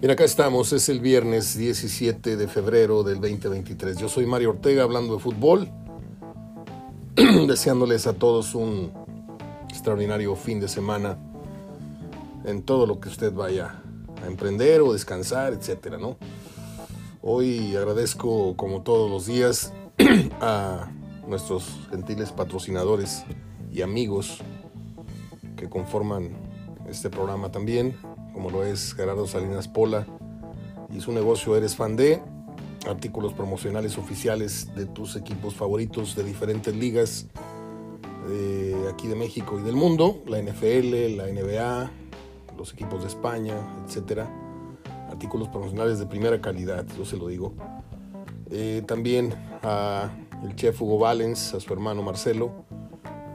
Bien, acá estamos, es el viernes 17 de febrero del 2023. Yo soy Mario Ortega hablando de fútbol, deseándoles a todos un extraordinario fin de semana en todo lo que usted vaya a emprender o descansar, etcétera, ¿no? Hoy agradezco, como todos los días, a nuestros gentiles patrocinadores y amigos que conforman este programa también, como lo es Gerardo Salinas Pola y su negocio Eres Fan de, artículos promocionales oficiales de tus equipos favoritos de diferentes ligas de aquí de México y del mundo, la NFL, la NBA, los equipos de España, etcétera. Artículos promocionales de primera calidad, yo se lo digo. Eh, también a el chef Hugo Valens, a su hermano Marcelo,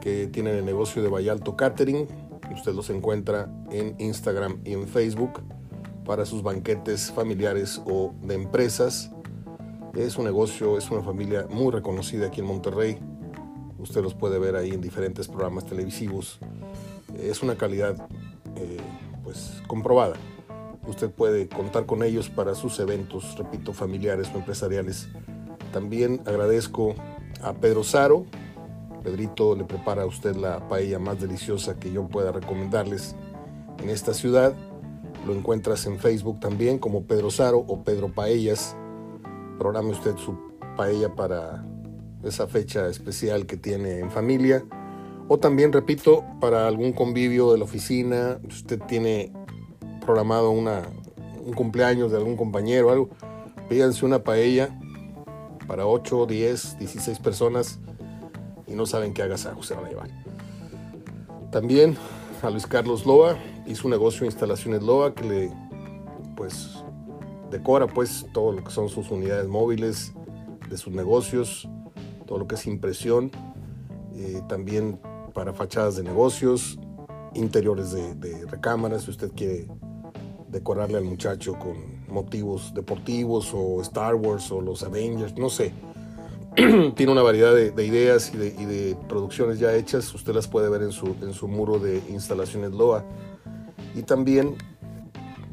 que tienen el negocio de Vallalto Catering, Usted los encuentra en Instagram y en Facebook para sus banquetes familiares o de empresas. Es un negocio, es una familia muy reconocida aquí en Monterrey. Usted los puede ver ahí en diferentes programas televisivos. Es una calidad eh, pues comprobada. Usted puede contar con ellos para sus eventos, repito, familiares o empresariales. También agradezco a Pedro Saro, Pedrito le prepara a usted la paella más deliciosa que yo pueda recomendarles en esta ciudad. Lo encuentras en Facebook también como Pedro Saro o Pedro Paellas. Programe usted su paella para esa fecha especial que tiene en familia. O también, repito, para algún convivio de la oficina, usted tiene programado una, un cumpleaños de algún compañero o algo, pídanse una paella para 8, 10, 16 personas y no saben qué agasajo se van a llevar. También a Luis Carlos Loa y su negocio Instalaciones Loa que le pues decora pues todo lo que son sus unidades móviles de sus negocios, todo lo que es impresión, eh, también para fachadas de negocios, interiores de, de recámaras, si usted quiere decorarle al muchacho con motivos deportivos o Star Wars o los Avengers, no sé, tiene una variedad de, ideas y de, producciones ya hechas. Usted las puede ver en su, en su muro de instalaciones LOA. Y también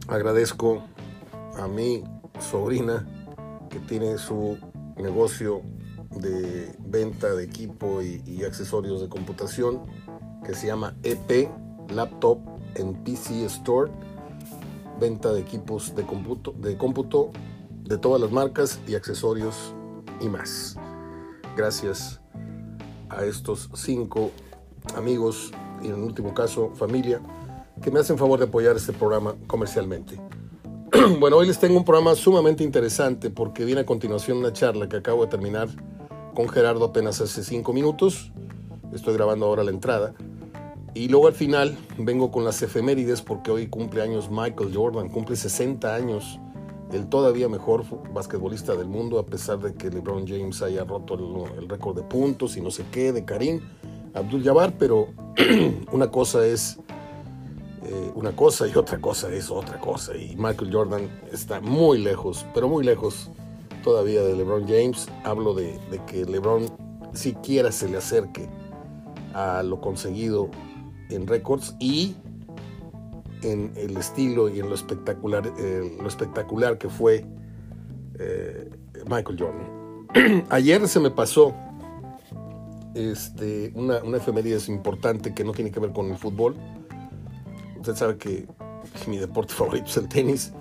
agradezco a mi sobrina que tiene su negocio de venta de equipo y, accesorios de computación que se llama EP Laptop en PC Store. Venta de equipos de cómputo, de cómputo de todas las marcas y accesorios y más gracias a estos cinco amigos y en último caso familia que me hacen favor de apoyar este programa comercialmente. bueno, hoy les tengo un programa sumamente interesante porque viene a continuación una charla que acabo de terminar con Gerardo apenas hace cinco minutos. Estoy grabando ahora la entrada. Y luego al final vengo con las efemérides porque hoy cumple años Michael Jordan, cumple 60 años el todavía mejor basquetbolista del mundo, a pesar de que LeBron James haya roto el, récord de puntos y no sé qué de Karim Abdul Jabbar, pero una cosa es eh, una cosa y otra cosa es otra cosa. Y Michael Jordan está muy lejos, pero muy lejos todavía de LeBron James. Hablo de, de que LeBron siquiera se le acerque a lo conseguido en récords y en el estilo y en lo espectacular, eh, lo espectacular que fue eh, Michael Jordan. Ayer se me pasó este, una, una efeméride importante que no tiene que ver con el fútbol. Usted sabe que mi deporte favorito es el tenis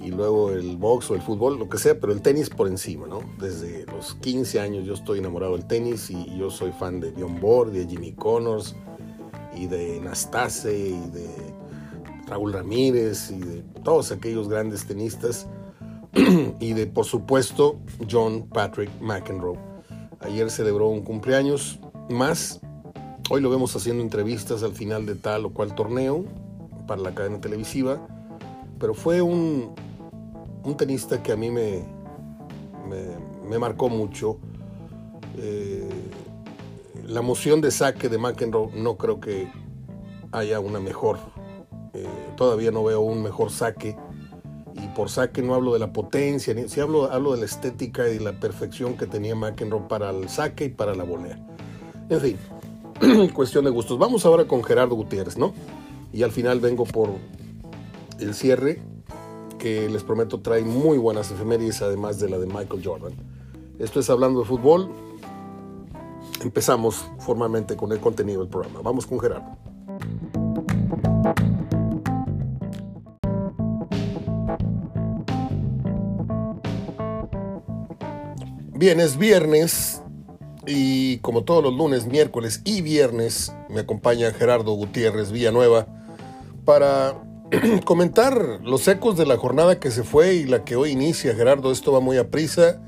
y luego el box o el fútbol, lo que sea, pero el tenis por encima, ¿no? Desde los 15 años yo estoy enamorado del tenis y yo soy fan de Bjorn Borg, de Jimmy Connors y de Nastase y de Raúl Ramírez y de todos aquellos grandes tenistas y de por supuesto John Patrick McEnroe. Ayer celebró un cumpleaños más. Hoy lo vemos haciendo entrevistas al final de tal o cual torneo para la cadena televisiva. Pero fue un, un tenista que a mí me, me, marcó mucho. Eh, la moción de saque de McEnroe no creo que haya una mejor eh, todavía no veo un mejor saque. Y por saque no hablo de la potencia, ni, si hablo, hablo de la estética y la perfección que tenía McEnroe para el saque y para la volea. En fin, cuestión de gustos. Vamos ahora con Gerardo Gutiérrez, ¿no? Y al final vengo por el cierre que les prometo trae muy buenas efemérides, además de la de Michael Jordan. Esto es Hablando de Fútbol. Empezamos formalmente con el contenido del programa. Vamos con Gerardo. Bien, es viernes y como todos los lunes, miércoles y viernes me acompaña Gerardo Gutiérrez Villanueva para comentar los ecos de la jornada que se fue y la que hoy inicia. Gerardo, esto va muy a prisa.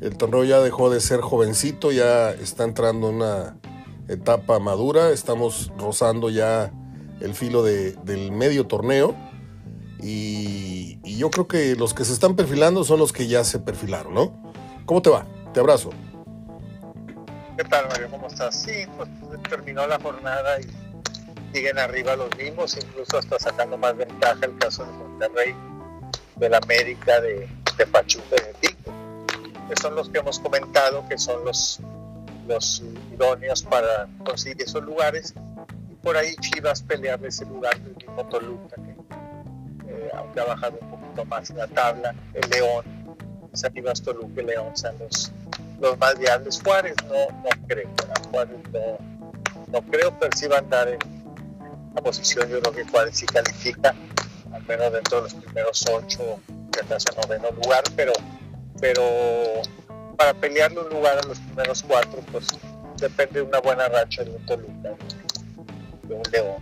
El torneo ya dejó de ser jovencito, ya está entrando en una etapa madura. Estamos rozando ya el filo del medio torneo. Y, y yo creo que los que se están perfilando son los que ya se perfilaron, ¿no? ¿Cómo te va? Te abrazo. ¿Qué tal, Mario? ¿Cómo estás? Sí, pues terminó la jornada y siguen arriba los mismos, incluso hasta sacando más ventaja el caso de Monterrey, del América, de, de Pachuca y de Tico, que son los que hemos comentado que son los, idóneos para conseguir esos lugares. Y por ahí Chivas pelear ese lugar del mismo Toluca, que eh, aunque ha bajado un poquito más la tabla, el León Chivas, Toluca y León sean los, los más viables. Juárez no, no creo, Juárez no, no creo, pero sí va a andar en la posición, yo creo que Juárez sí califica, al menos dentro de los primeros ocho, que hasta noveno lugar, pero, pero para pelearle un lugar a los primeros cuatro, pues depende de una buena racha de un Toluca, de un León.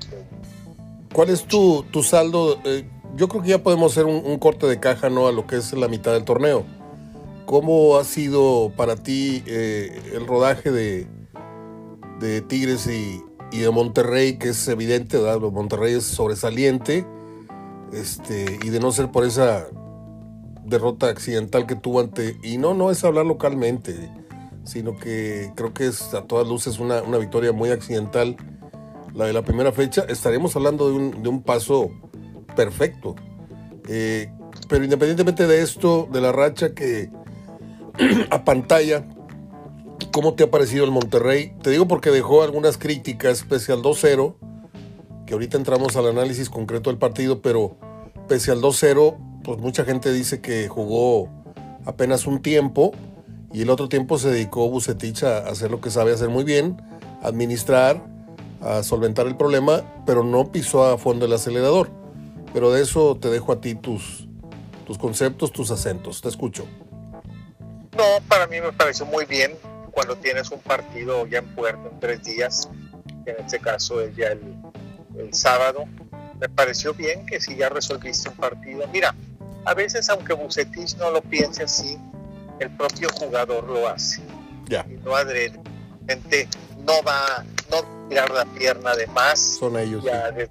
¿Cuál es tu, tu saldo? Eh, yo creo que ya podemos hacer un, un, corte de caja ¿no? a lo que es la mitad del torneo. ¿Cómo ha sido para ti eh, el rodaje de, de Tigres y, y, de Monterrey, que es evidente, ¿verdad? Monterrey es sobresaliente, este, y de no ser por esa derrota accidental que tuvo ante... Y no, no es hablar localmente, sino que creo que es a todas luces una, una victoria muy accidental, la de la primera fecha. Estaremos hablando de un, de un paso perfecto. Eh, pero independientemente de esto, de la racha que a pantalla, ¿cómo te ha parecido el Monterrey? Te digo porque dejó algunas críticas, pese al 2-0, que ahorita entramos al análisis concreto del partido, pero pese al 2-0, pues mucha gente dice que jugó apenas un tiempo y el otro tiempo se dedicó Bucetich a hacer lo que sabe hacer muy bien, administrar, a solventar el problema, pero no pisó a fondo el acelerador. Pero de eso te dejo a ti tus, tus conceptos, tus acentos. Te escucho. No, para mí me pareció muy bien cuando tienes un partido ya en puerto en tres días, que en este caso es ya el, el sábado. Me pareció bien que si ya resolviste un partido. Mira, a veces aunque Bucetich no lo piense así, el propio jugador lo hace. Ya. Y no adrede. no va, no tirar la pierna de más. Son ellos. Ya sí. de,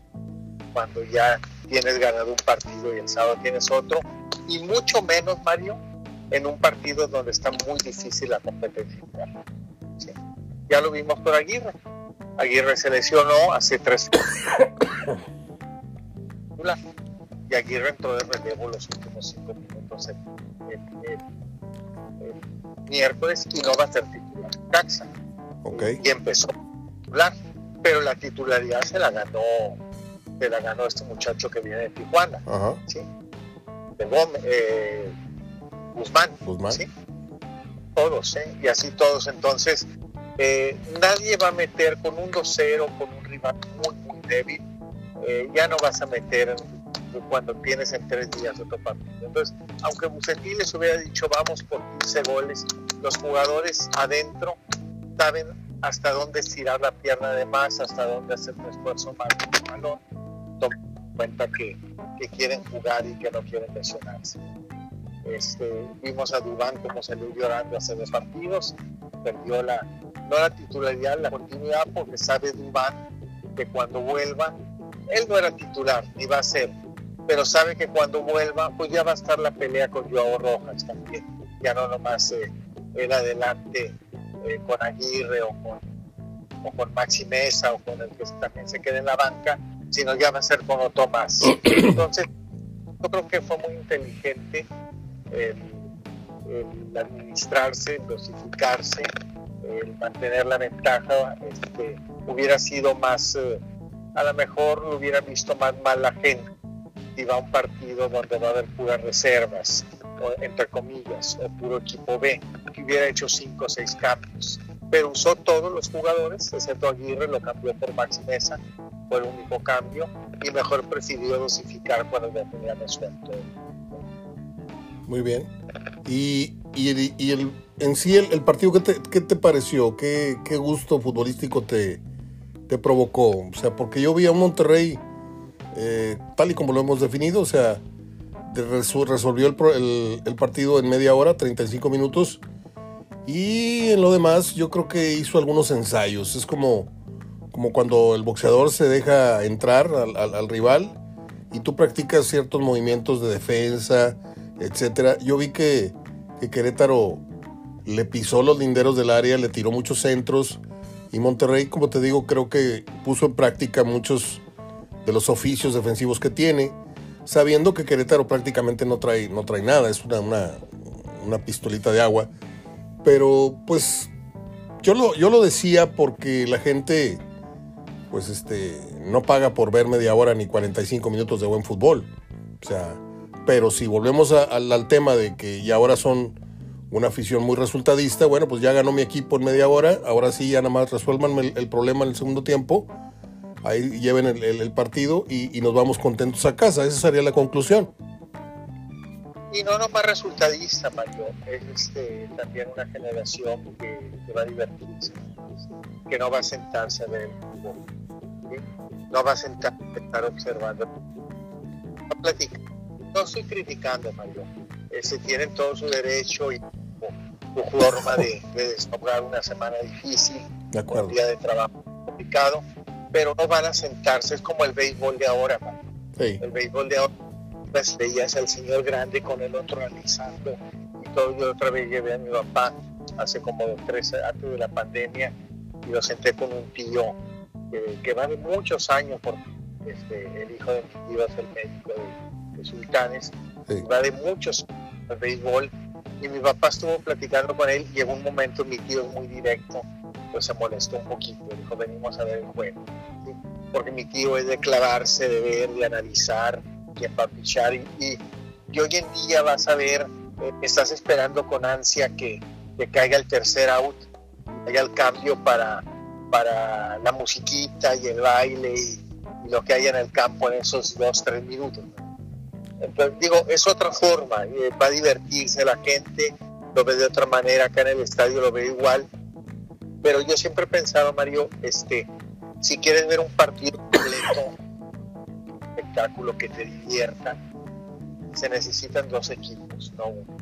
cuando ya tienes ganado un partido y el sábado tienes otro. Y mucho menos, Mario, en un partido donde está muy difícil la competencia. ¿Sí? Ya lo vimos por Aguirre. Aguirre se lesionó hace tres y Aguirre entró de relevo los últimos cinco minutos el, el, el, el miércoles y no va a ser titular Caxa. Okay. Y empezó a titular, pero la titularidad se la ganó, se la ganó este muchacho que viene de Tijuana. Ajá. ¿sí? De Gómez, eh, Guzmán, Guzmán. ¿sí? Todos, ¿eh? Y así todos. Entonces, eh, nadie va a meter con un 2-0, con un rival muy, muy débil. Eh, ya no vas a meter cuando tienes en tres días otro partido. Entonces, aunque Bucetí les hubiera dicho vamos por 15 goles, los jugadores adentro saben hasta dónde estirar la pierna de más, hasta dónde hacer un esfuerzo más balón, toman cuenta que, que quieren jugar y que no quieren lesionarse. Este, vimos a Dubán como salió llorando hace dos partidos, perdió la, no la titularidad, la continuidad, porque sabe Dubán que cuando vuelva, él no era titular, ni va a ser, pero sabe que cuando vuelva, pues ya va a estar la pelea con Joao Rojas también, ya no nomás eh, adelante eh, con Aguirre o con, o con Maxi Mesa o con el que también se quede en la banca, sino ya va a ser con otro más. Entonces, yo creo que fue muy inteligente el, el administrarse, el dosificarse, el mantener la ventaja, este, hubiera sido más, eh, a lo mejor hubiera visto más mal la gente, si va a un partido donde va a haber puras reservas, o, entre comillas, o puro equipo B, que hubiera hecho cinco o seis cambios. Pero usó todos los jugadores, excepto Aguirre, lo cambió por Maxi Mesa, fue el único cambio, y mejor prefirió dosificar cuando ya tenía resuelto. Muy bien. Y, y, el, en sí, el, partido, ¿qué te, qué te pareció? ¿Qué, ¿Qué, gusto futbolístico te, te provocó? O sea, porque yo vi a Monterrey eh, tal y como lo hemos definido, o sea, resolvió el, partido en media hora, 35 minutos, y en lo demás yo creo que hizo algunos ensayos. Es como, como cuando el boxeador se deja entrar al rival y tú practicas ciertos movimientos de defensa, etcétera. Yo vi que, que Querétaro le pisó los linderos del área, le tiró muchos centros y Monterrey, como te digo, creo que puso en práctica muchos de los oficios defensivos que tiene, sabiendo que Querétaro prácticamente no trae, no trae nada, es una, una, una pistolita de agua. Pero pues yo lo, yo lo decía porque la gente pues este, no paga por ver media hora ni 45 minutos de buen fútbol. O sea, pero si volvemos a, a, al tema de que ya ahora son una afición muy resultadista, bueno, pues ya ganó mi equipo en media hora, ahora sí ya nada más resuelvan el, problema en el segundo tiempo ahí lleven el, partido y, nos vamos contentos a casa. Esa sería la conclusión. Y no nomás resultadista, Mario, es este, también una generación que, va a divertirse, que no va a sentarse a ver el fútbol, no va a sentarse a estar observando. Va a platicar. No estoy criticando, Mario, se tienen todo su derecho y su forma de, de desahogar una semana difícil, de un día de trabajo complicado pero no van a sentarse, es como el béisbol de ahora, sí. el béisbol de ahora, pues veías al señor grande con el otro analizando, y todo, yo otra vez llevé a mi papá hace como tres, antes de la pandemia, y lo senté con un tío que, que va de muchos años, porque este, el hijo de mi tío es el médico de, de Sultanes, sí. va de muchos al béisbol, y mi papá estuvo platicando con él, y en un momento mi tío es muy directo, pues se molestó un poquito, dijo, venimos a ver el juego. ¿sí? Porque mi tío es de clavarse, de ver, de analizar, de empapichar. Y, y, y, hoy en día vas a ver, eh, estás esperando con ansia que, que caiga el tercer out, haya el cambio para, para la musiquita y el baile y, y, lo que hay en el campo en esos dos, tres minutos. Entonces, digo, es otra forma, eh, va a divertirse la gente, lo ve de otra manera, acá en el estadio lo ve igual, pero yo siempre he pensado, Mario, este, si quieres ver un partido completo, un espectáculo que te divierta, se necesitan dos equipos, no uno.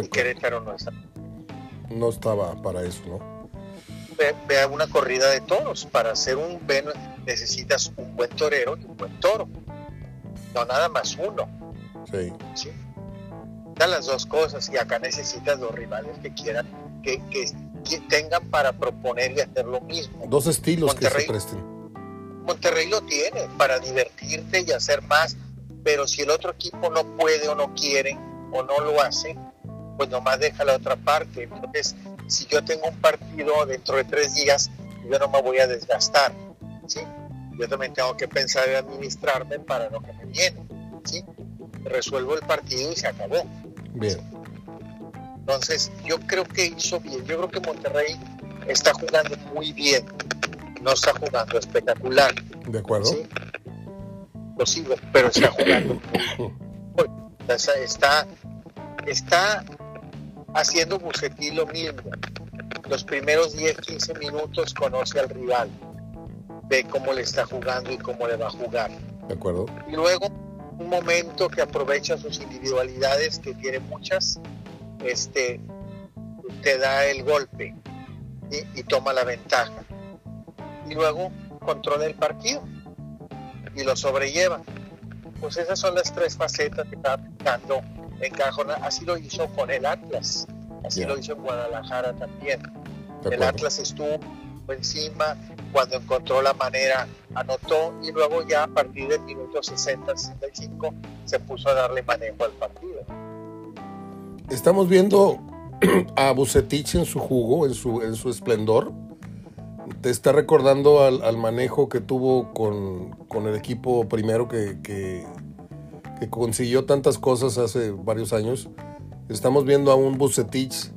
Y Querétaro no está. No estaba para eso, ¿no? Ve, ve una corrida de toros. Para hacer un ven necesitas un buen torero y un buen toro. No nada más uno. Sí. ¿Sí? las dos cosas y acá necesitas dos rivales que quieran que, que, que, tengan para proponer y hacer lo mismo. Dos estilos Monterrey, que se presten. Monterrey lo tiene para divertirte y hacer más, pero si el otro equipo no puede o no quiere o no lo hace, pues nomás deja la otra parte. Entonces, si yo tengo un partido dentro de tres días, yo no me voy a desgastar, ¿sí? Yo también tengo que pensar en administrarme para lo que me viene, ¿sí? Resuelvo el partido y se acabó. Bien. Entonces, yo creo que hizo bien. Yo creo que Monterrey está jugando muy bien. No está jugando espectacular. De acuerdo. ¿sí? Lo sigo, pero está jugando muy Está, está haciendo Bucetí lo mismo. Los primeros 10, 15 minutos conoce al rival. Ve cómo le está jugando y cómo le va a jugar. De acuerdo. Y luego un momento que aprovecha sus individualidades, que tiene muchas, este, te da el golpe ¿sí? y toma la ventaja. Y luego controla el partido y lo sobrelleva. Pues esas son las tres facetas que está aplicando en Cajona. Así lo hizo con el Atlas, así yeah. lo hizo en Guadalajara también. El Atlas estuvo encima, cuando encontró la manera anotó y luego ya a partir del minuto 60-65 se puso a darle manejo al partido. Estamos viendo a Bucetich en su jugo, en su, en su esplendor. te está recordando al, manejo que tuvo con, el equipo primero que, que, consiguió tantas cosas hace varios años. Estamos viendo a un Bucetich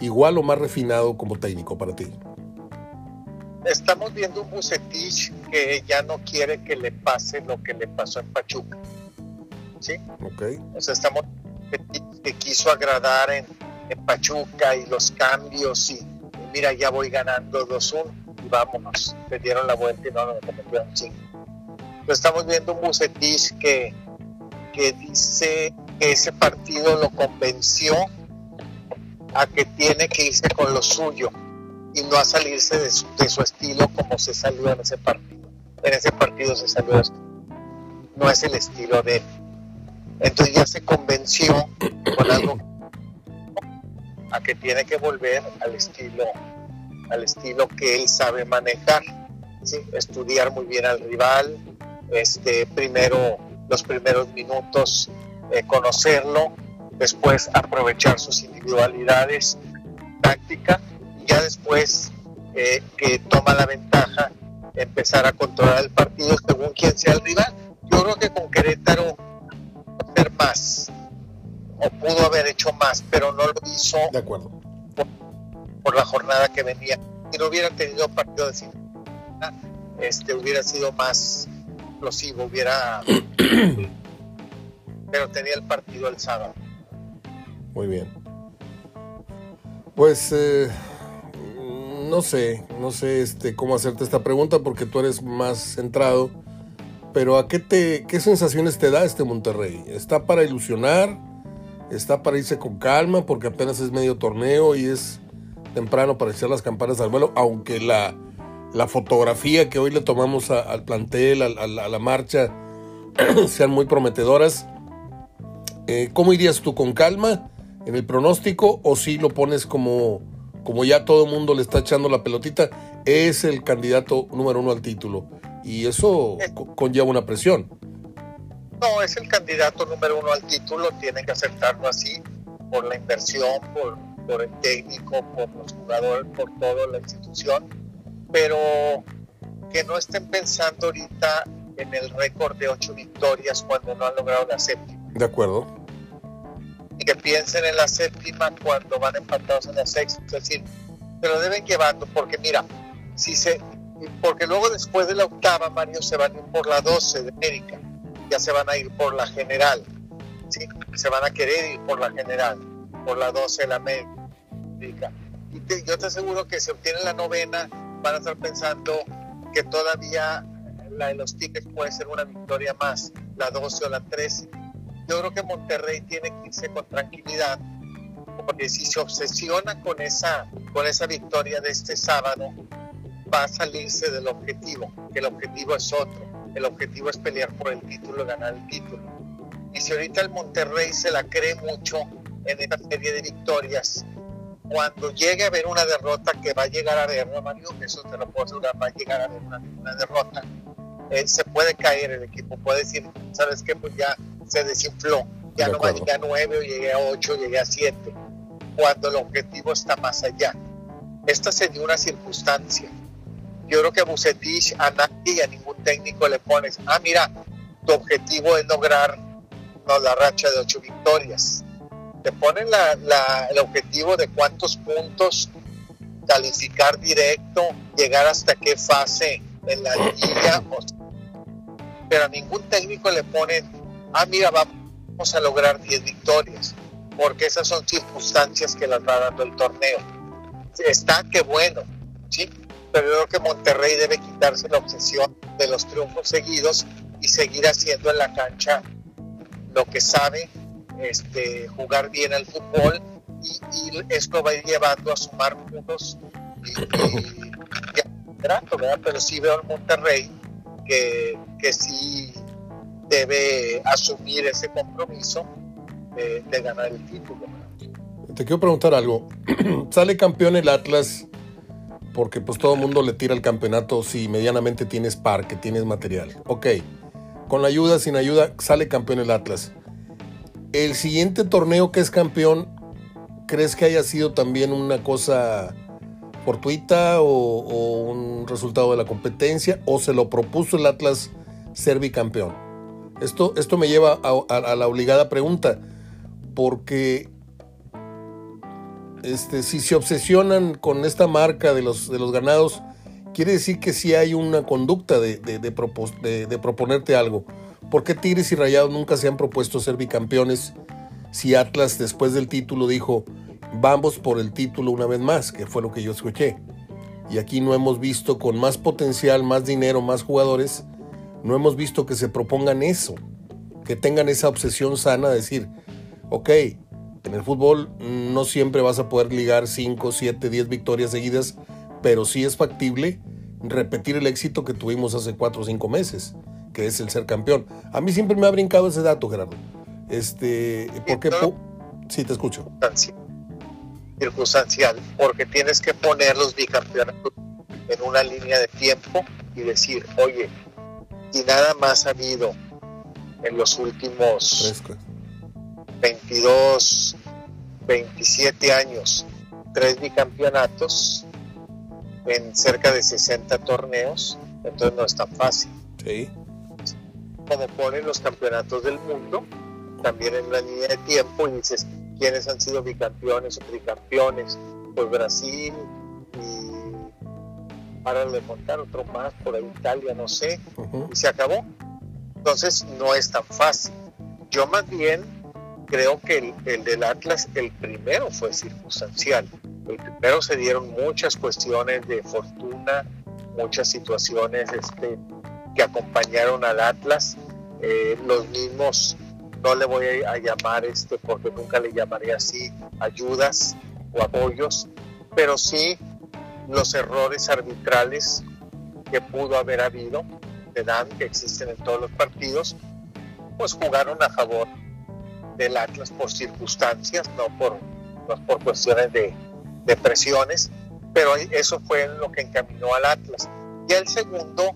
igual o más refinado como técnico para ti. Estamos viendo un Bucetich que ya no quiere que le pase lo que le pasó en Pachuca. ¿Sí? Ok. O sea, estamos que quiso agradar en, en Pachuca y los cambios y mira, ya voy ganando 2-1 y vámonos. Le dieron la vuelta y no nos metieron chingo. Pero estamos viendo un Bucetich que, que dice que ese partido lo convenció a que tiene que irse con lo suyo y no a salirse de su, de su estilo como se salió en ese partido. En ese partido se salió No es el estilo de él. Entonces ya se convenció con algo a que tiene que volver al estilo, al estilo que él sabe manejar, estudiar muy bien al rival, este, primero los primeros minutos eh, conocerlo, después aprovechar sus individualidades, táctica, y ya después eh, que toma la ventaja, empezar a controlar el partido según quien sea el rival. Yo creo que con Querétaro hacer más, o pudo haber hecho más, pero no lo hizo de acuerdo. Por, la jornada que venía. Si no hubiera tenido partido de final, este hubiera sido más explosivo, hubiera pero tenía el partido el sábado. Muy bien. Pues eh, no sé, no sé este, cómo hacerte esta pregunta porque tú eres más centrado. Pero ¿a qué, te, qué sensaciones te da este Monterrey? ¿Está para ilusionar? está para irse con calma porque apenas es medio torneo y es temprano para echar las campanas al vuelo, aunque la, la fotografía que hoy le tomamos al plantel, a, la marcha, sean muy prometedoras. Eh, ¿Cómo irías tú con calma en el pronóstico o si lo pones como, como ya todo el mundo le está echando la pelotita? Es el candidato número uno al título y eso conlleva una presión. No, es el candidato número uno al título, tienen que aceptarlo así, por la inversión, por, por el técnico, por los jugadores, por toda la institución, pero que no estén pensando ahorita en el récord de ocho victorias cuando no han logrado la séptima. De acuerdo. Que piensen en la séptima cuando van empatados en la sexta, es decir, se lo deben llevando, porque mira, si se, porque luego después de la octava, Mario se van a ir por la 12 de América ya se van a ir por la general, ¿sí? se van a querer ir por la general, por la 12 de la América. Y yo te aseguro que si obtienen la novena, van a estar pensando que todavía la de los tickets puede ser una victoria más, la 12 o la 13. Yo creo que Monterrey tiene que irse con tranquilidad, porque si se obsesiona con esa, con esa victoria de este sábado, va a salirse del objetivo, el objetivo es otro el objetivo es pelear por el título, ganar el título. Y si ahorita el Monterrey se la cree mucho en esta serie de victorias, cuando llegue a haber una derrota, que va a llegar a haber, ¿no, Mario? Eso te lo puedo asegurar, va a llegar a haber una, derrota. Eh, se puede caer el equipo, puede decir, ¿sabes qué? Pues ya se desinfló, ya no va a llegar a nueve, o llegué a ocho, llegué a siete, cuando el objetivo está más allá. Esta sería una circunstancia yo creo que a Bucetich a nadie y a ningún técnico le pones, ah, mira, tu objetivo es lograr no, la racha de ocho victorias. Te ponen el objetivo de cuántos puntos calificar directo, llegar hasta qué fase en la liga. pero a ningún técnico le ponen, ah, mira, vamos a lograr 10 victorias, porque esas son circunstancias que las va dando el torneo. Está que bueno, ¿sí? pero creo que Monterrey debe quitarse la obsesión de los triunfos seguidos y seguir haciendo en la cancha lo que sabe, este, jugar bien al fútbol y, esto va a ir llevando a sumar puntos y, pero sí veo en Monterrey que, que sí debe asumir ese compromiso de, ganar el título. Te quiero preguntar algo. Sale campeón el Atlas porque pues todo el mundo le tira el campeonato si medianamente tienes par, que tienes material. Ok, con la ayuda, sin ayuda, sale campeón el Atlas. El siguiente torneo que es campeón, ¿crees que haya sido también una cosa fortuita o, un resultado de la competencia o se lo propuso el Atlas ser bicampeón? Esto, esto me lleva a, la obligada pregunta, porque este, si se obsesionan con esta marca de los, de los ganados, quiere decir que sí hay una conducta de, de, de, proponerte algo. ¿Por qué Tigres y Rayados nunca se han propuesto ser bicampeones si Atlas después del título dijo, vamos por el título una vez más, que fue lo que yo escuché? Y aquí no hemos visto con más potencial, más dinero, más jugadores, no hemos visto que se propongan eso, que tengan esa obsesión sana de decir, ok, en el fútbol no siempre vas a poder ligar 5, 7, 10 victorias seguidas, pero sí es factible repetir el éxito que tuvimos hace 4 o 5 meses, que es el ser campeón. A mí siempre me ha brincado ese dato, Gerardo. Este, porque sí te escucho. Circunstancial, porque tienes que poner los bicampeonatos en una línea de tiempo y decir, oye, y nada más ha habido en los últimos 22, 27 años tres bicampeonatos en cerca de 60 torneos, entonces no es tan fácil. Sí. Como ponen los campeonatos del mundo, también en la línea de tiempo, y dices, ¿quiénes han sido bicampeones o tricampeones? Pues Brasil y para de contar otro más, por ahí Italia, no sé, y se acabó. Entonces no es tan fácil. Yo más bien creo que el, el, del Atlas, el primero fue circunstancial. El primero se dieron muchas cuestiones de fortuna, muchas situaciones este, que acompañaron al Atlas. Eh, los mismos, no le voy a, llamar, este, porque nunca le llamaría así, ayudas o apoyos, pero sí los errores arbitrales que pudo haber habido dan, que existen en todos los partidos, pues jugaron a favor del Atlas por circunstancias, no por, por cuestiones de, de presiones, pero eso fue lo que encaminó al Atlas. Y el segundo,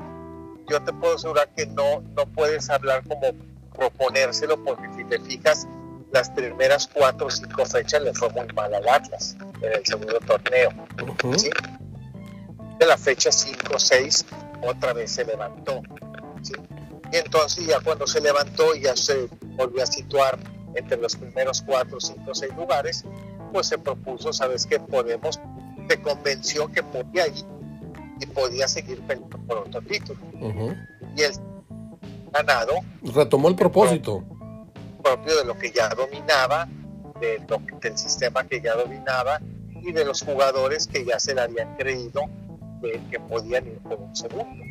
yo te puedo asegurar que no, no puedes hablar como proponérselo, porque si te fijas, las primeras cuatro o cinco fechas le fue muy mal al Atlas en el segundo torneo. De la fecha 5 6 otra vez se levantó. Y entonces ya cuando se levantó y ya se volvió a situar entre los primeros cuatro, cinco, seis lugares, pues se propuso, ¿sabes qué? Podemos, se convenció que podía ir y podía seguir peleando por otro título. Y el ganado... Retomó el propósito. Propio de lo que ya dominaba, de lo, del sistema que ya dominaba y de los jugadores que ya se le habían creído que, podían ir por un segundo.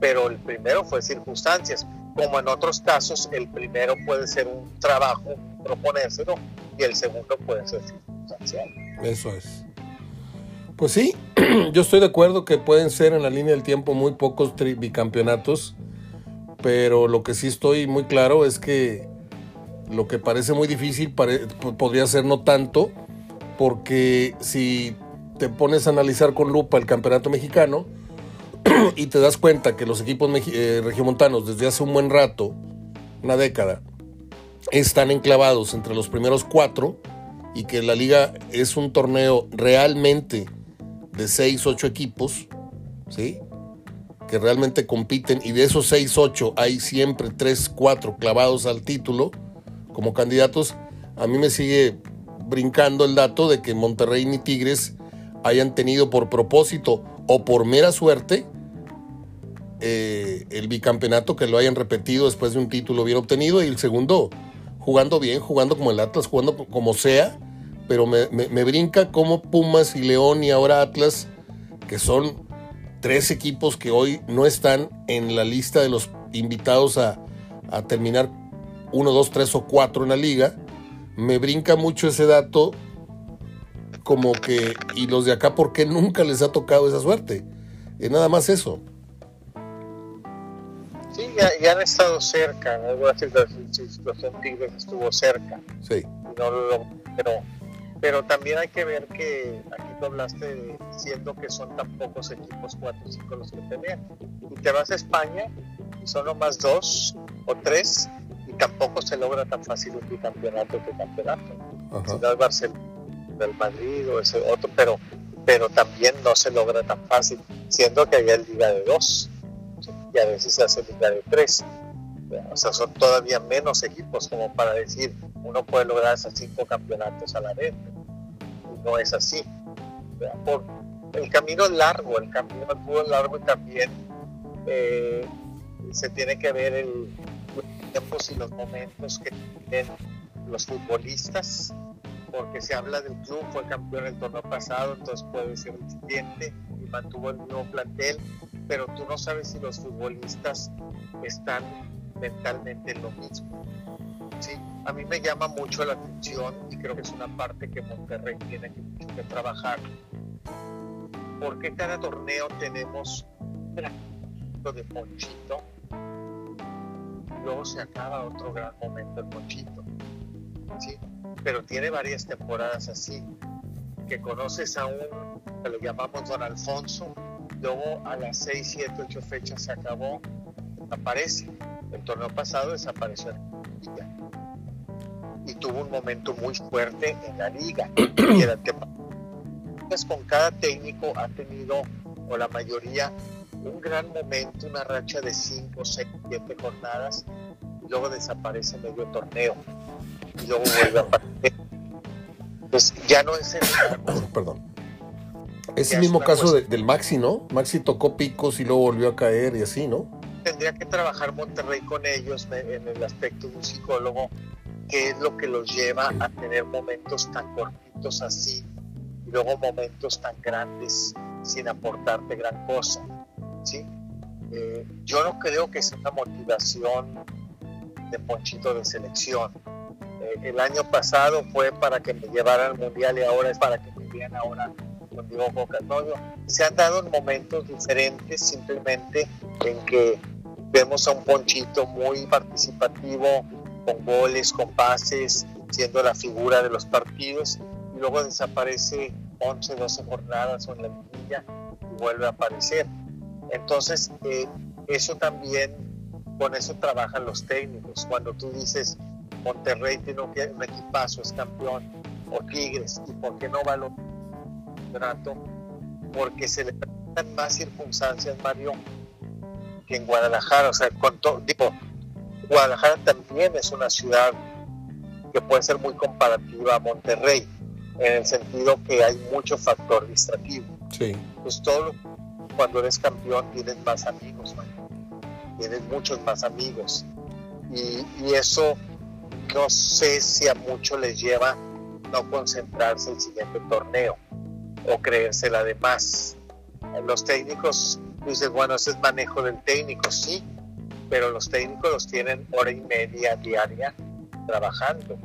Pero el primero fue circunstancias. Como en otros casos, el primero puede ser un trabajo, proponérselo, y el segundo puede ser circunstancial. Eso es. Pues sí, yo estoy de acuerdo que pueden ser en la línea del tiempo muy pocos bicampeonatos, pero lo que sí estoy muy claro es que lo que parece muy difícil podría ser no tanto, porque si te pones a analizar con lupa el campeonato mexicano y te das cuenta que los equipos eh, regiomontanos desde hace un buen rato, una década, están enclavados entre los primeros cuatro y que la liga es un torneo realmente de seis, ocho equipos, ¿sí? Que realmente compiten y de esos seis, ocho hay siempre tres, cuatro clavados al título como candidatos. A mí me sigue brincando el dato de que Monterrey ni Tigres hayan tenido por propósito o por mera suerte eh, el bicampeonato que lo hayan repetido después de un título bien obtenido y el segundo jugando bien, jugando como el Atlas, jugando como sea, pero me, brinca como Pumas y León y ahora Atlas, que son tres equipos que hoy no están en la lista de los invitados a, a terminar uno, dos, tres o cuatro en la liga, me brinca mucho ese dato como que, y los de acá, ¿por qué nunca les ha tocado esa suerte? Es nada más eso. Sí, ya, han estado cerca, en alguna situación Tigres estuvo cerca. Sí. pero, pero también hay que ver que aquí tú hablaste diciendo que son tan pocos equipos, cuatro o cinco los que pelean. Y te vas a España y son nomás dos o tres y tampoco se logra tan fácil un bicampeonato que campeonato. Ciudad Barcelona del Madrid o ese otro, pero, pero también no se logra tan fácil, siendo que había liga de dos y a veces se hace liga de tres. O sea, son todavía menos equipos como para decir uno puede lograr esos cinco campeonatos a la vez. No es así. Por, el camino es largo, el camino es largo y también eh, se tiene que ver el, los tiempos y los momentos que tienen los futbolistas, porque se habla del club, fue campeón el torneo pasado, entonces puede ser el siguiente y mantuvo el mismo plantel, pero tú no sabes si los futbolistas están mentalmente en lo mismo. Sí, a mí me llama mucho la atención y creo que es una parte que Monterrey tiene que, que trabajar. Porque cada torneo tenemos un de Ponchito luego se acaba otro gran momento el Ponchito. ¿sí? Pero tiene varias temporadas así, que conoces a un, que lo llamamos Don Alfonso, luego a las 6, 7, 8 fechas se acabó, aparece. El torneo pasado desapareció y tuvo un momento muy fuerte en la liga. y era pues con cada técnico ha tenido, o la mayoría, un gran momento, una racha de 5, 6, 7 jornadas, y luego desaparece medio torneo, y luego vuelve a aparecer. Pues ya no es el. Perdón. Es el mismo caso del Maxi, ¿no? Maxi tocó picos y luego volvió a caer y así, ¿no? Tendría que trabajar Monterrey con ellos en el aspecto de un psicólogo, que es lo que los lleva a tener momentos tan cortitos así y luego momentos tan grandes sin aportarte gran cosa. ¿sí? Eh, yo no creo que sea una motivación de Ponchito de selección. Eh, el año pasado fue para que me llevaran al mundial y ahora es para que me vean ahora con Diego Boca. se han dado momentos diferentes simplemente en que vemos a un Ponchito muy participativo, con goles, con pases, siendo la figura de los partidos y luego desaparece 11, 12 jornadas o en la liguilla y vuelve a aparecer. Entonces, eh, eso también, con eso trabajan los técnicos. Cuando tú dices, Monterrey tiene un, equipazo, es campeón, o Tigres, ¿y por qué no va al campeonato? Porque se le presentan más circunstancias, Mario, que en Guadalajara. O sea, con todo, digo, Guadalajara también es una ciudad que puede ser muy comparativa a Monterrey, en el sentido que hay mucho factor distractivo. Sí. Pues todo cuando eres campeón tienes más amigos, tienes muchos más amigos. Y, y, eso no sé si a muchos les lleva no concentrarse el siguiente torneo o creérsela de más. Los técnicos, dices, bueno, ese es manejo del técnico, sí, pero los técnicos los tienen hora y media diaria trabajando.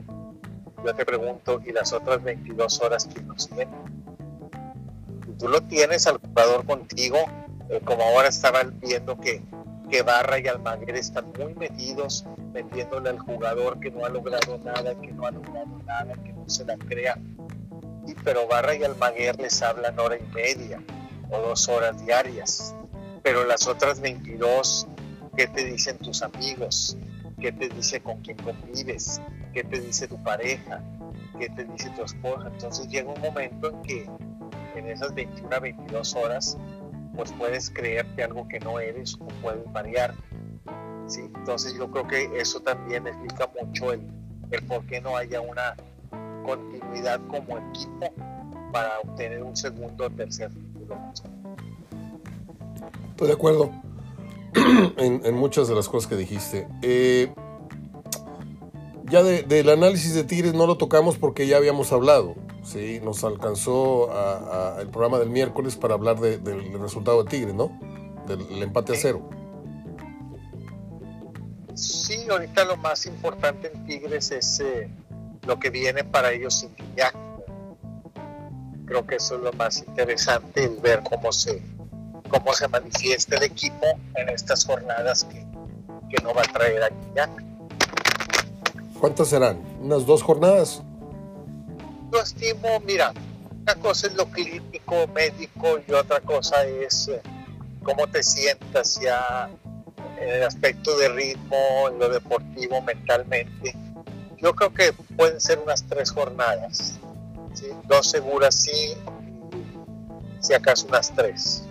Yo te pregunto, ¿y las otras 22 horas quién los tiene? tú lo tienes al jugador contigo, eh, como ahora estaban viendo que, que Barra y Almaguer están muy metidos, metiéndole al jugador que no ha logrado nada, que no ha logrado nada, que no se la crea. Y, pero Barra y Almaguer les hablan hora y media o dos horas diarias. Pero las otras 22 qué te dicen tus amigos, qué te dice con quién convives, qué te dice tu pareja, qué te dice tu esposa. Entonces llega un momento en que en esas 21 a 22 horas, pues puedes creerte algo que no eres o puedes variar. ¿Sí? Entonces yo creo que eso también explica mucho el, el por qué no haya una continuidad como equipo para obtener un segundo o tercer título. Estoy de acuerdo. en, muchas de las cosas que dijiste. Eh, ya del análisis de Tigres no lo tocamos porque ya habíamos hablado. Sí, nos alcanzó el programa del miércoles para hablar del resultado de Tigres, ¿no? Del empate a cero. Sí, ahorita lo más importante en Tigres es eh, lo que viene para ellos sin ya. Creo que eso es lo más interesante, el ver cómo se, cómo se manifiesta el equipo en estas jornadas que, no va a traer aquí ya. ¿Cuántas serán? ¿Unas dos jornadas? Yo estimo, mira, una cosa es lo clínico, médico y otra cosa es eh, cómo te sientas ya en el aspecto de ritmo, en lo deportivo, mentalmente. Yo creo que pueden ser unas tres jornadas, dos seguras sí si acaso unas tres.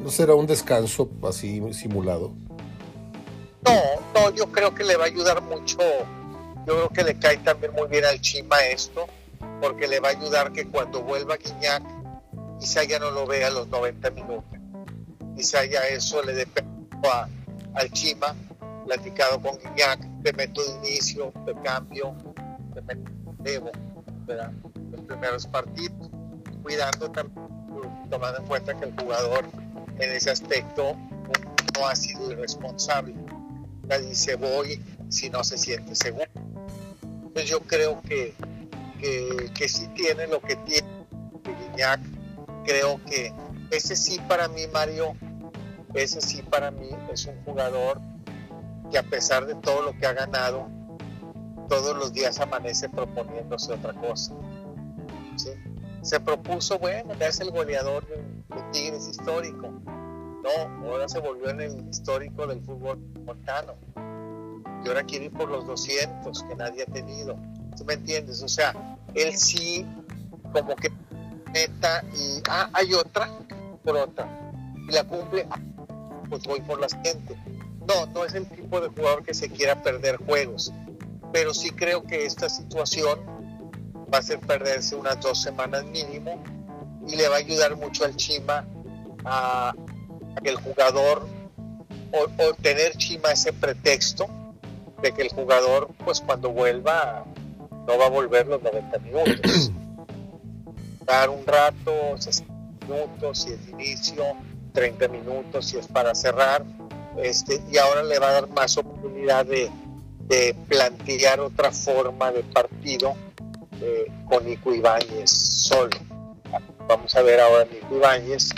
¿No será un descanso así simulado? No, no, yo creo que le va a ayudar mucho. Yo creo que le cae también muy bien al Chima esto, porque le va a ayudar que cuando vuelva Guiñac, quizá ya no lo vea a los 90 minutos. Quizá ya eso le dé a, al Chima, platicado con Guiñac, método de inicio, de cambio, de método de los primeros partidos, cuidando también, tomando en cuenta que el jugador en ese aspecto no ha sido irresponsable. Dice voy si no se siente seguro. Entonces yo creo que, que, que sí tiene lo que tiene Guiñac. Creo que ese sí para mí, Mario, ese sí para mí es un jugador que a pesar de todo lo que ha ganado, todos los días amanece proponiéndose otra cosa. Se propuso, bueno, ya es el goleador de, Tigres histórico. No, ahora se volvió en el histórico del fútbol montano. Y ahora quiere ir por los 200 que nadie ha tenido. ¿Tú me entiendes? O sea, él sí, como que meta y, ah, hay otra, por otra. Y la cumple, pues voy por la siguiente. No, no es el tipo de jugador que se quiera perder juegos, pero sí creo que esta situación va a hacer perderse unas dos semanas mínimo y le va a ayudar mucho al Chima a, que el jugador o, tener Chima ese pretexto de que el jugador pues cuando vuelva no va a volver los 90 minutos dar un rato 60 minutos si es inicio 30 minutos si es para cerrar este, y ahora le va a dar más oportunidad de, plantear otra forma de partido eh, con Nico Ibáñez solo. Vamos a ver ahora a Nico Ibáñez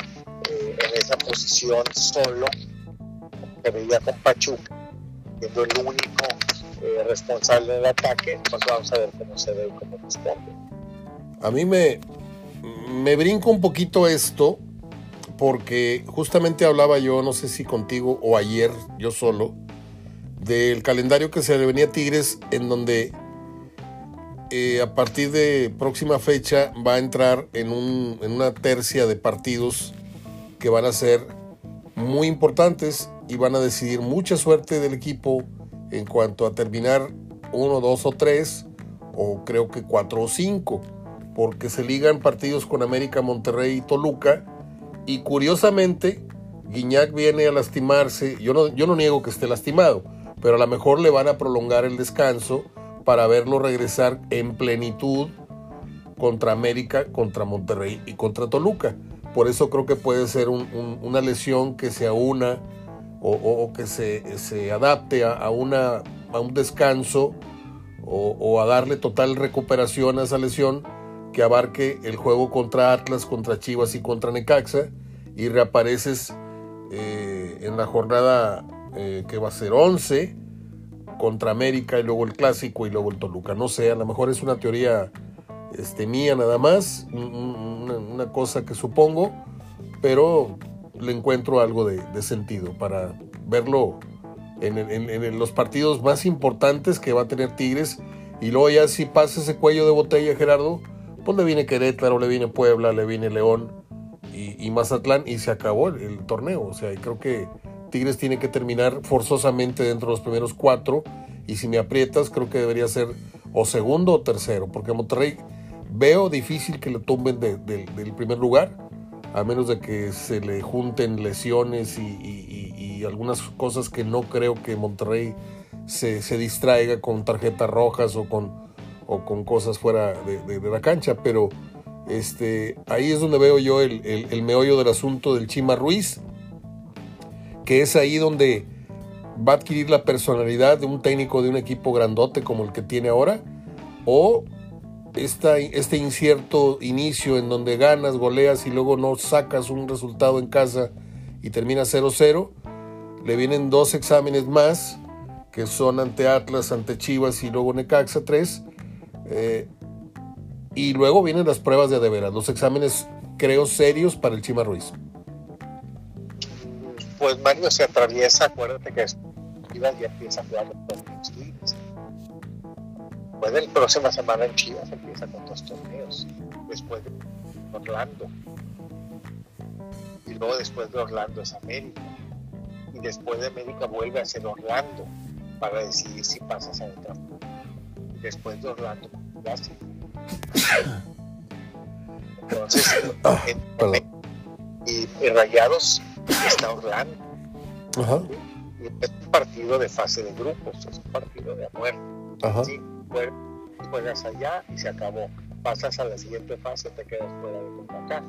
eh, en esa posición solo, que veía con Pachuca, siendo el único eh, responsable del ataque, pues vamos a ver cómo se ve y cómo responde. A mí me, me brinca un poquito esto, porque justamente hablaba yo, no sé si contigo o ayer, yo solo, del calendario que se le venía a Tigres, en donde eh, a partir de próxima fecha va a entrar en, en una tercia de partidos que van a ser muy importantes y van a decidir mucha suerte del equipo en cuanto a terminar uno, dos o tres, o creo que cuatro o cinco, porque se ligan partidos con América, Monterrey y Toluca y curiosamente, Guiñac viene a lastimarse. Yo no, yo no niego que esté lastimado, pero a lo mejor le van a prolongar el descanso para verlo regresar en plenitud contra América, contra Monterrey y contra Toluca. Por eso creo que puede ser una lesión que se aúna o, que se, adapte a, una, a un descanso o, o, a darle total recuperación a esa lesión que abarque el juego contra Atlas, contra Chivas y contra Necaxa y reapareces eh, en la jornada eh, que va a ser 11 contra América y luego el Clásico y luego el Toluca. No sé, a lo mejor es una teoría este, mía nada más, una, cosa que supongo, pero le encuentro algo de, sentido para verlo en, en, los partidos más importantes que va a tener Tigres y luego ya si pasa ese cuello de botella Gerardo, pues le viene Querétaro, le viene Puebla, le viene León y, Mazatlán y se acabó el, torneo. O sea, creo que Tigres tiene que terminar forzosamente dentro de los primeros cuatro y si me aprietas creo que debería ser o segundo o tercero, porque Monterrey veo difícil que le tumben del primer lugar, a menos de que se le junten lesiones y, algunas cosas que no creo que Monterrey se distraiga con tarjetas rojas o con o con cosas fuera de, la cancha, pero este, ahí es donde veo yo el, el, meollo del asunto del Chima Ruiz, que es ahí donde va a adquirir la personalidad de un técnico de un equipo grandote como el que tiene ahora, o esta, este incierto inicio en donde ganas, goleas y luego no sacas un resultado en casa y termina 0-0, le vienen dos exámenes más, que son ante Atlas, ante Chivas y luego Necaxa 3, eh, y luego vienen las pruebas de de los exámenes, creo, serios para el Chima Ruiz. Pues Mario se atraviesa, acuérdate que Chivas ya empieza a jugar los. Después de la próxima semana en Chivas empieza con torneos. Después de Orlando. luego después de Orlando es América. Y después de América vuelve a ser Orlando para decidir si pasas a otra. Después de Orlando, gracias. Entonces, Ah, en- y, y Rayados está Orlando. Ajá, Y es un partido de fase de grupos, es un partido de muerte. ajá. Sí, juegas, allá y se acabó. Pasas a la siguiente fase, te quedas fuera de CONCACAF.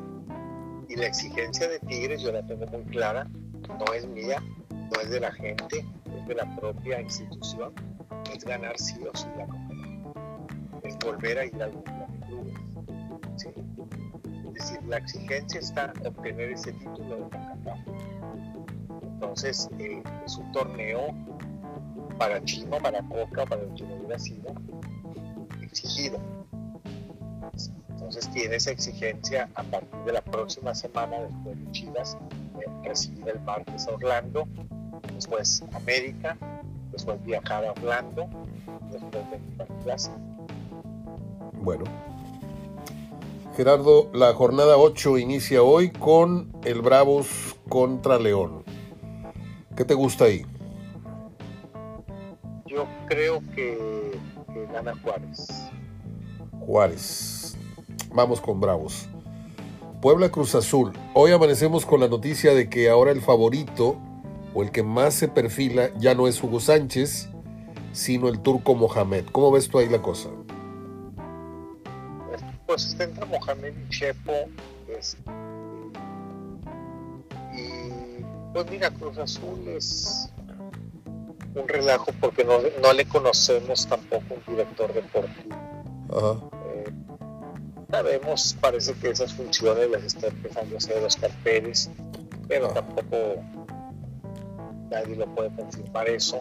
Y la exigencia de Tigres, yo la tengo muy clara, no es mía, no es de la gente, es de la propia institución, es ganar sí o sí la volver a ir al Mundial de Clubes. Sí. Es decir, la exigencia está en obtener ese título de CONCACAF. Entonces, eh, es un torneo para Chino, para Coca, para el que no hubiera sido exigido. Entonces tiene esa exigencia a partir de la próxima semana, después de Chivas, eh, recibir el martes a Orlando, después América, después viajar a Orlando, después a Plaza. Bueno. Gerardo, la jornada 8 inicia hoy con el Bravos contra León. ¿Qué te gusta ahí? Yo creo que, que gana Juárez. Juárez. Vamos con Bravos. Puebla Cruz Azul. Hoy amanecemos con la noticia de que ahora el favorito o el que más se perfila ya no es Hugo Sánchez, sino el turco Mohamed. ¿Cómo ves tú ahí la cosa? Pues está entre Mohamed y Chepo. es- y pues mira, Cruz Azul es un relajo porque no, no le conocemos tampoco un director deportivo. Ajá. Eh, sabemos, parece que esas funciones las está empezando a hacer Oscar Pérez, pero Ah. tampoco nadie lo puede confirmar eso.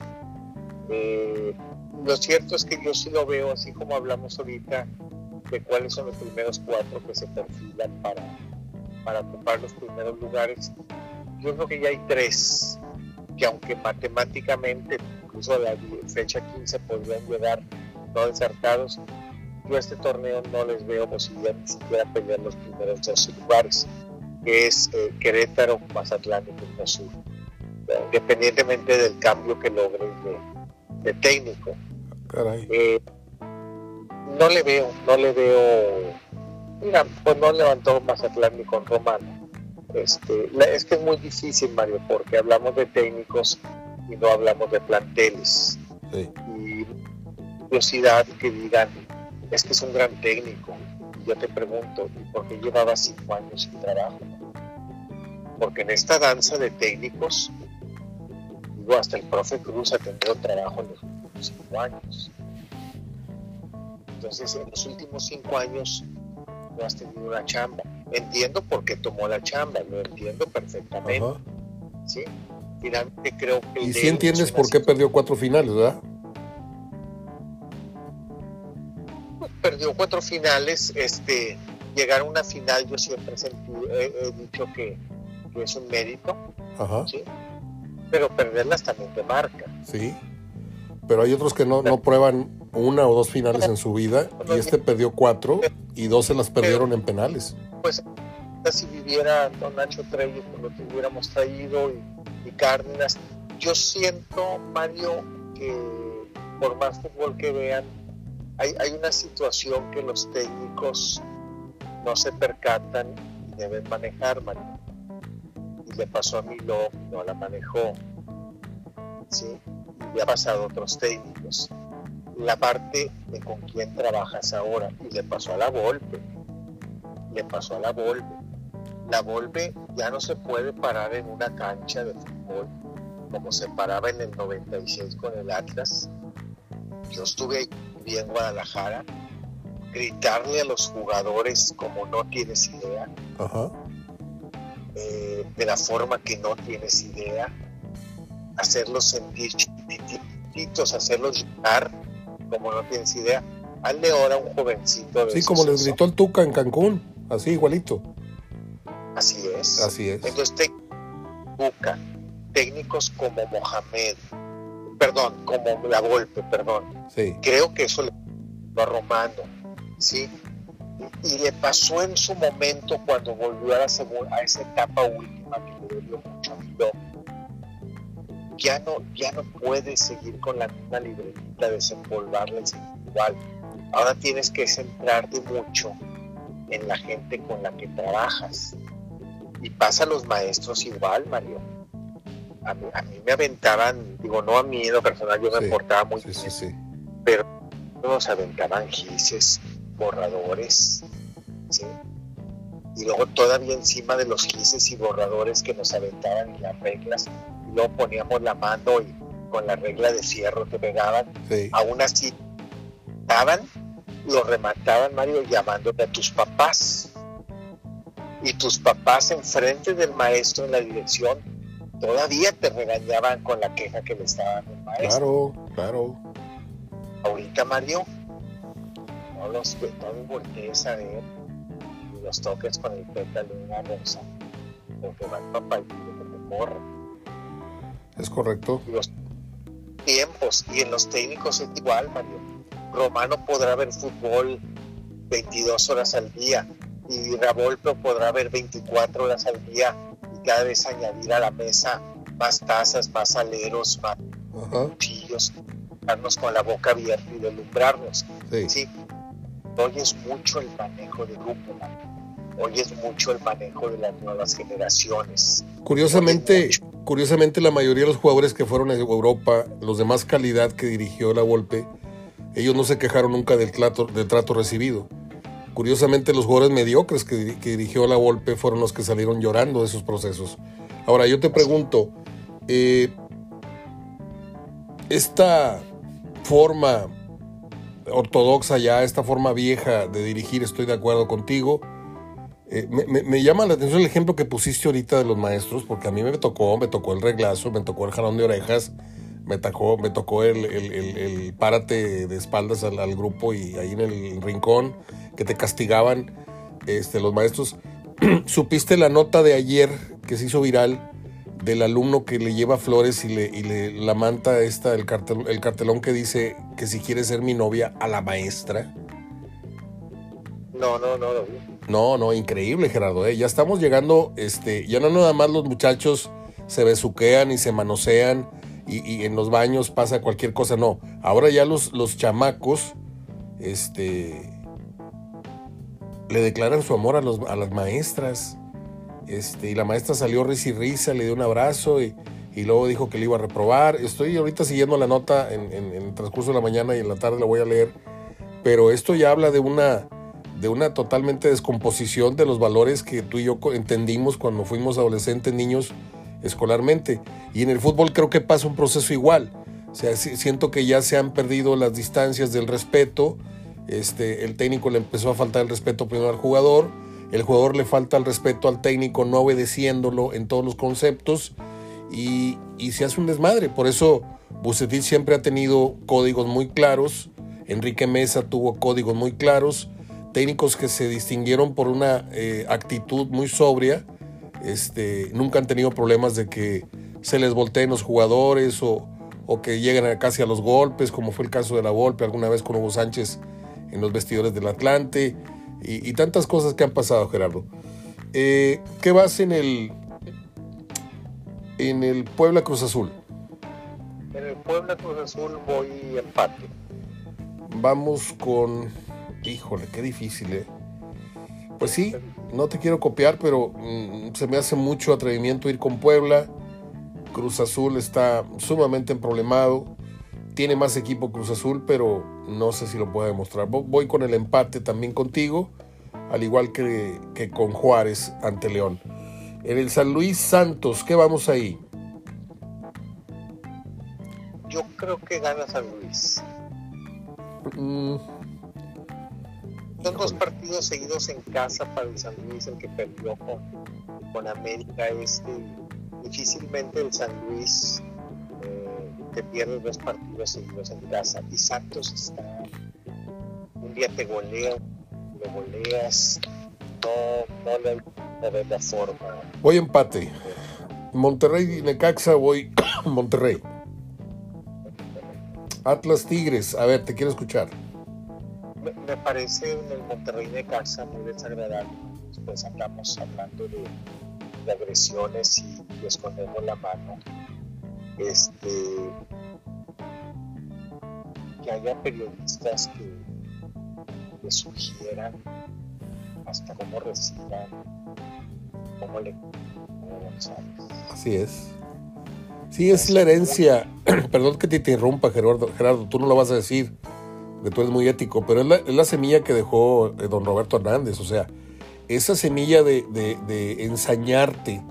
Eh, lo cierto es que yo sí lo veo, así como hablamos ahorita, de cuáles son los primeros cuatro que se perfilan para, para ocupar los primeros lugares. Yo creo que ya hay tres que aunque matemáticamente, incluso a la fecha 15 podrían llegar no descartados, yo a este torneo no les veo posibilidad ni siquiera pelear los primeros dos lugares, que es eh, Querétaro, Mazatlán y Cruz Azul, Eh, independientemente del cambio que logren de, de técnico. Caray. Eh, no le veo, no le veo. Mira, pues no levantó Mazatlán ni con Romano. Este, es que es muy difícil, Mario, porque hablamos de técnicos y no hablamos de planteles. Sí. Y curiosidad que digan, es que es un gran técnico. Y yo te pregunto, ¿y por qué llevaba cinco años sin trabajo? Porque en esta danza de técnicos, digo, hasta el profe Cruz ha tenido trabajo en los últimos cinco años. Entonces, en los últimos cinco años no has tenido una chamba. Entiendo por qué tomó la chamba, lo entiendo perfectamente, Ajá. ¿sí? Finalmente creo que... Y es entiendes por qué perdió cuatro finales, ¿verdad? perdió cuatro finales, este, llegar a una final yo siempre he, sentido- he- he dicho que, que es un mérito, Ajá. ¿sí? pero perderlas también te marca. Sí. Pero hay otros que no, no prueban una o dos finales en su vida y este perdió cuatro y dos se las perdieron en penales. Pues si viviera don Nacho Treyes, pues lo que hubiéramos traído y, y Cárdenas, yo siento, Mario, que por más fútbol que vean, hay, hay una situación que los técnicos no se percatan y deben manejar, Mario. Y le pasó a Milo, no la manejó. ¿sí? Y le ha pasado a otros técnicos. La parte de con quién trabajas ahora. Y le pasó a la Volpe. Le pasó a la Volpe. La Volpe ya no se puede parar en una cancha de fútbol como se paraba en el 96 con el Atlas. Yo estuve ahí en Guadalajara, gritarle a los jugadores como no tienes idea, Ajá. eh, de la forma que no tienes idea, hacerlos sentir chiquititos, hacerlos llorar como no tienes idea. De ahora un jovencito de Sí, como les gritó el Tuca en Cancún, así igualito. Así es. Así es. Entonces, te- Buca, técnicos como Mohamed, perdón, como La Volpe, perdón, Sí. creo que eso le va Romano, ¿sí? y le pasó en su momento cuando volvió a, la segunda, a esa etapa última que le dio mucho miedo. Ya no, ya no puedes seguir con la misma libretita, desempolvarla igual. Ahora tienes que centrarte mucho en la gente con la que trabajas. Y pasa a los maestros igual, Mario. A mí, me aventaban, digo, no a mí en lo personal, yo me portaba muy bien, pero nos aventaban gises, borradores, ¿sí? Y luego todavía encima de los gises y borradores que nos aventaban y las reglas, y luego poníamos la mano y con la regla de fierro que pegaban, aún así estaban, lo remataban, Mario, llamándote a tus papás. Y tus papás enfrente del maestro en la dirección todavía te regañaban con la queja que le estaban el maestro. Claro, claro. Ahorita, Mario, no los, no voltees a ver y los toques con el pétalo de una rosa, porque va el papá y te corre. Es correcto. los tiempos y en los técnicos es igual, Mario. Romano podrá ver fútbol 22 horas al día y Ravolpe podrá ver 24 horas al día y cada vez añadir a la mesa más tazas, más aleros, más cuchillos, darnos con la boca abierta y delumbrarnos. Sí. ¿sí? hoy es mucho el manejo de grupo, hoy es mucho el manejo de las nuevas generaciones. Curiosamente, curiosamente la mayoría de los jugadores que fueron a Europa, los de más calidad que dirigió la Volpe, ellos no se quejaron nunca del trato, del trato recibido. Curiosamente los jugadores mediocres que, dirigió la Volpe fueron los que salieron llorando de esos procesos. Ahora yo te pregunto, eh, esta forma ortodoxa ya, esta forma vieja de dirigir, estoy de acuerdo contigo. Eh, me, llama la atención el ejemplo que pusiste ahorita de los maestros, porque a mí me tocó, me tocó el reglazo, me tocó el jalón de orejas, me tocó, me tocó el, el, párate de espaldas al, grupo y ahí en el rincón que te castigaban este, los maestros. ¿Supiste la nota de ayer que se hizo viral del alumno que le lleva flores y le, y le la manta esta, el, cartel, el cartelón que dice que si quiere ser mi novia a la maestra. No, no, no vi. No, no, increíble, Gerardo. ¿eh? Ya estamos llegando, este, ya no nada más los muchachos se besuquean y se manosean y, en los baños pasa cualquier cosa, no. Ahora ya los, los chamacos, este, le declaran su amor a, los, a las maestras. Este, y la maestra salió risa y risa, le dio un abrazo y, luego dijo que le iba a reprobar. Estoy ahorita siguiendo la nota en, el transcurso de la mañana y en la tarde la voy a leer, pero esto ya habla de una, de una totalmente descomposición de los valores que tú y yo entendimos cuando fuimos adolescentes, niños, escolarmente. Y en el fútbol creo que pasa un proceso igual. O sea, siento que ya se han perdido las distancias del respeto. Este, el técnico le empezó a faltar el respeto primero al jugador el jugador le falta el respeto al técnico no obedeciéndolo en todos los conceptos y, se hace un desmadre. Por eso Bucetil siempre ha tenido códigos muy claros, Enrique Mesa tuvo códigos muy claros, técnicos que se distinguieron por una eh, actitud muy sobria, este, nunca han tenido problemas de que se les volteen los jugadores o, o que lleguen casi a los golpes, como fue el caso de la Volpe alguna vez con Hugo Sánchez en los vestidores del Atlante y, tantas cosas que han pasado, Gerardo. Eh, ¿Qué vas en el en el Puebla Cruz Azul? En el Puebla Cruz Azul voy empate. Vamos con, híjole, qué difícil, ¿eh? Pues sí, no te quiero copiar, pero mm, se me hace mucho atrevimiento ir con Puebla. Cruz Azul está sumamente emproblemado. Tiene más equipo Cruz Azul, pero no sé si lo puede demostrar. Voy con el empate también contigo, al igual que, con Juárez ante León. En el San Luis Santos, ¿qué vamos ahí? Yo creo que gana San Luis. Mm. Son dos partidos seguidos en casa para el San Luis, el que perdió con, con América. Este. Difícilmente el San Luis te pierdes dos partidos seguidos en casa. Y Santos está un día te golea lo goleas no, no le ves la forma. Voy empate. Monterrey y Necaxa voy Monterrey. Atlas Tigres a ver te quiero escuchar me, parece en el Monterrey de casa muy desagradable. Después andamos hablando de, agresiones y, escondemos la mano. Este, que haya periodistas que, que sugieran hasta cómo reciban, cómo le. Así es. Sí, es la herencia. Perdón que te interrumpa, Gerardo. Gerardo, tú no lo vas a decir, tú eres muy ético, pero es la, semilla que dejó eh, don Roberto Hernández. O sea, esa semilla de, ensañarte,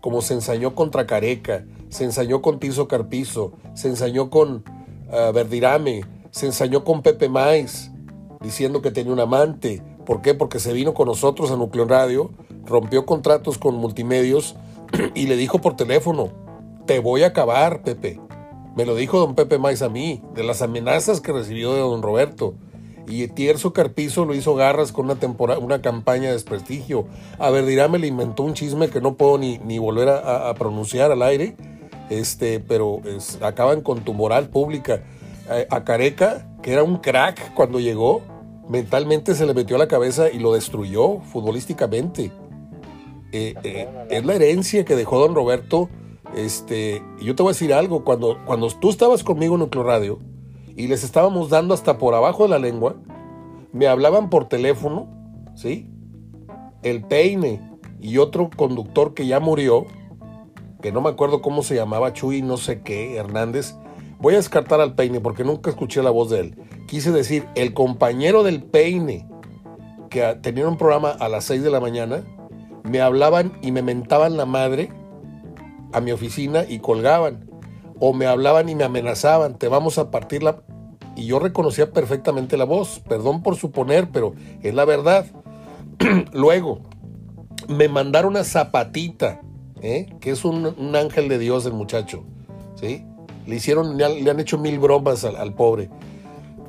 como se ensañó contra Careca, se ensañó con Tizo Carpizo, se ensañó con uh, Verdirame, se ensañó con Pepe Maiz, diciendo que tenía un amante. ¿Por qué? Porque se vino con nosotros a Nucleo Radio, rompió contratos con multimedios y le dijo por teléfono, te voy a acabar, Pepe. Me lo dijo don Pepe Mais a mí, de las amenazas que recibió de don Roberto. Y Tierzo Carpizo lo hizo garras con una, temporada, una campaña de desprestigio. A ver, dirá, me le inventó un chisme que no puedo ni, ni volver a, pronunciar al aire. Este, pero acaban con tu moral pública. A, Careca, que era un crack cuando llegó, mentalmente se le metió a la cabeza y lo destruyó futbolísticamente. Eh, eh, es la herencia que dejó don Roberto este, yo te voy a decir algo, cuando, cuando tú estabas conmigo en Nucleo Radio y les estábamos dando hasta por abajo de la lengua, me hablaban por teléfono, ¿sí? El Peine y otro conductor que ya murió, que no me acuerdo cómo se llamaba, Chuy, no sé qué, Hernández. Voy a descartar al Peine porque nunca escuché la voz de él. Quise decir, el compañero del Peine, que tenía un programa a las 6 de la mañana, me hablaban y me mentaban la madre a mi oficina y colgaban. O me hablaban y me amenazaban, te vamos a partir la... Y yo reconocía perfectamente la voz, perdón por suponer, pero es la verdad. Luego, me mandaron a Zapatita, ¿eh? que es un, ángel de Dios el muchacho. ¿sí? Le hicieron, le han, hecho mil bromas al, pobre.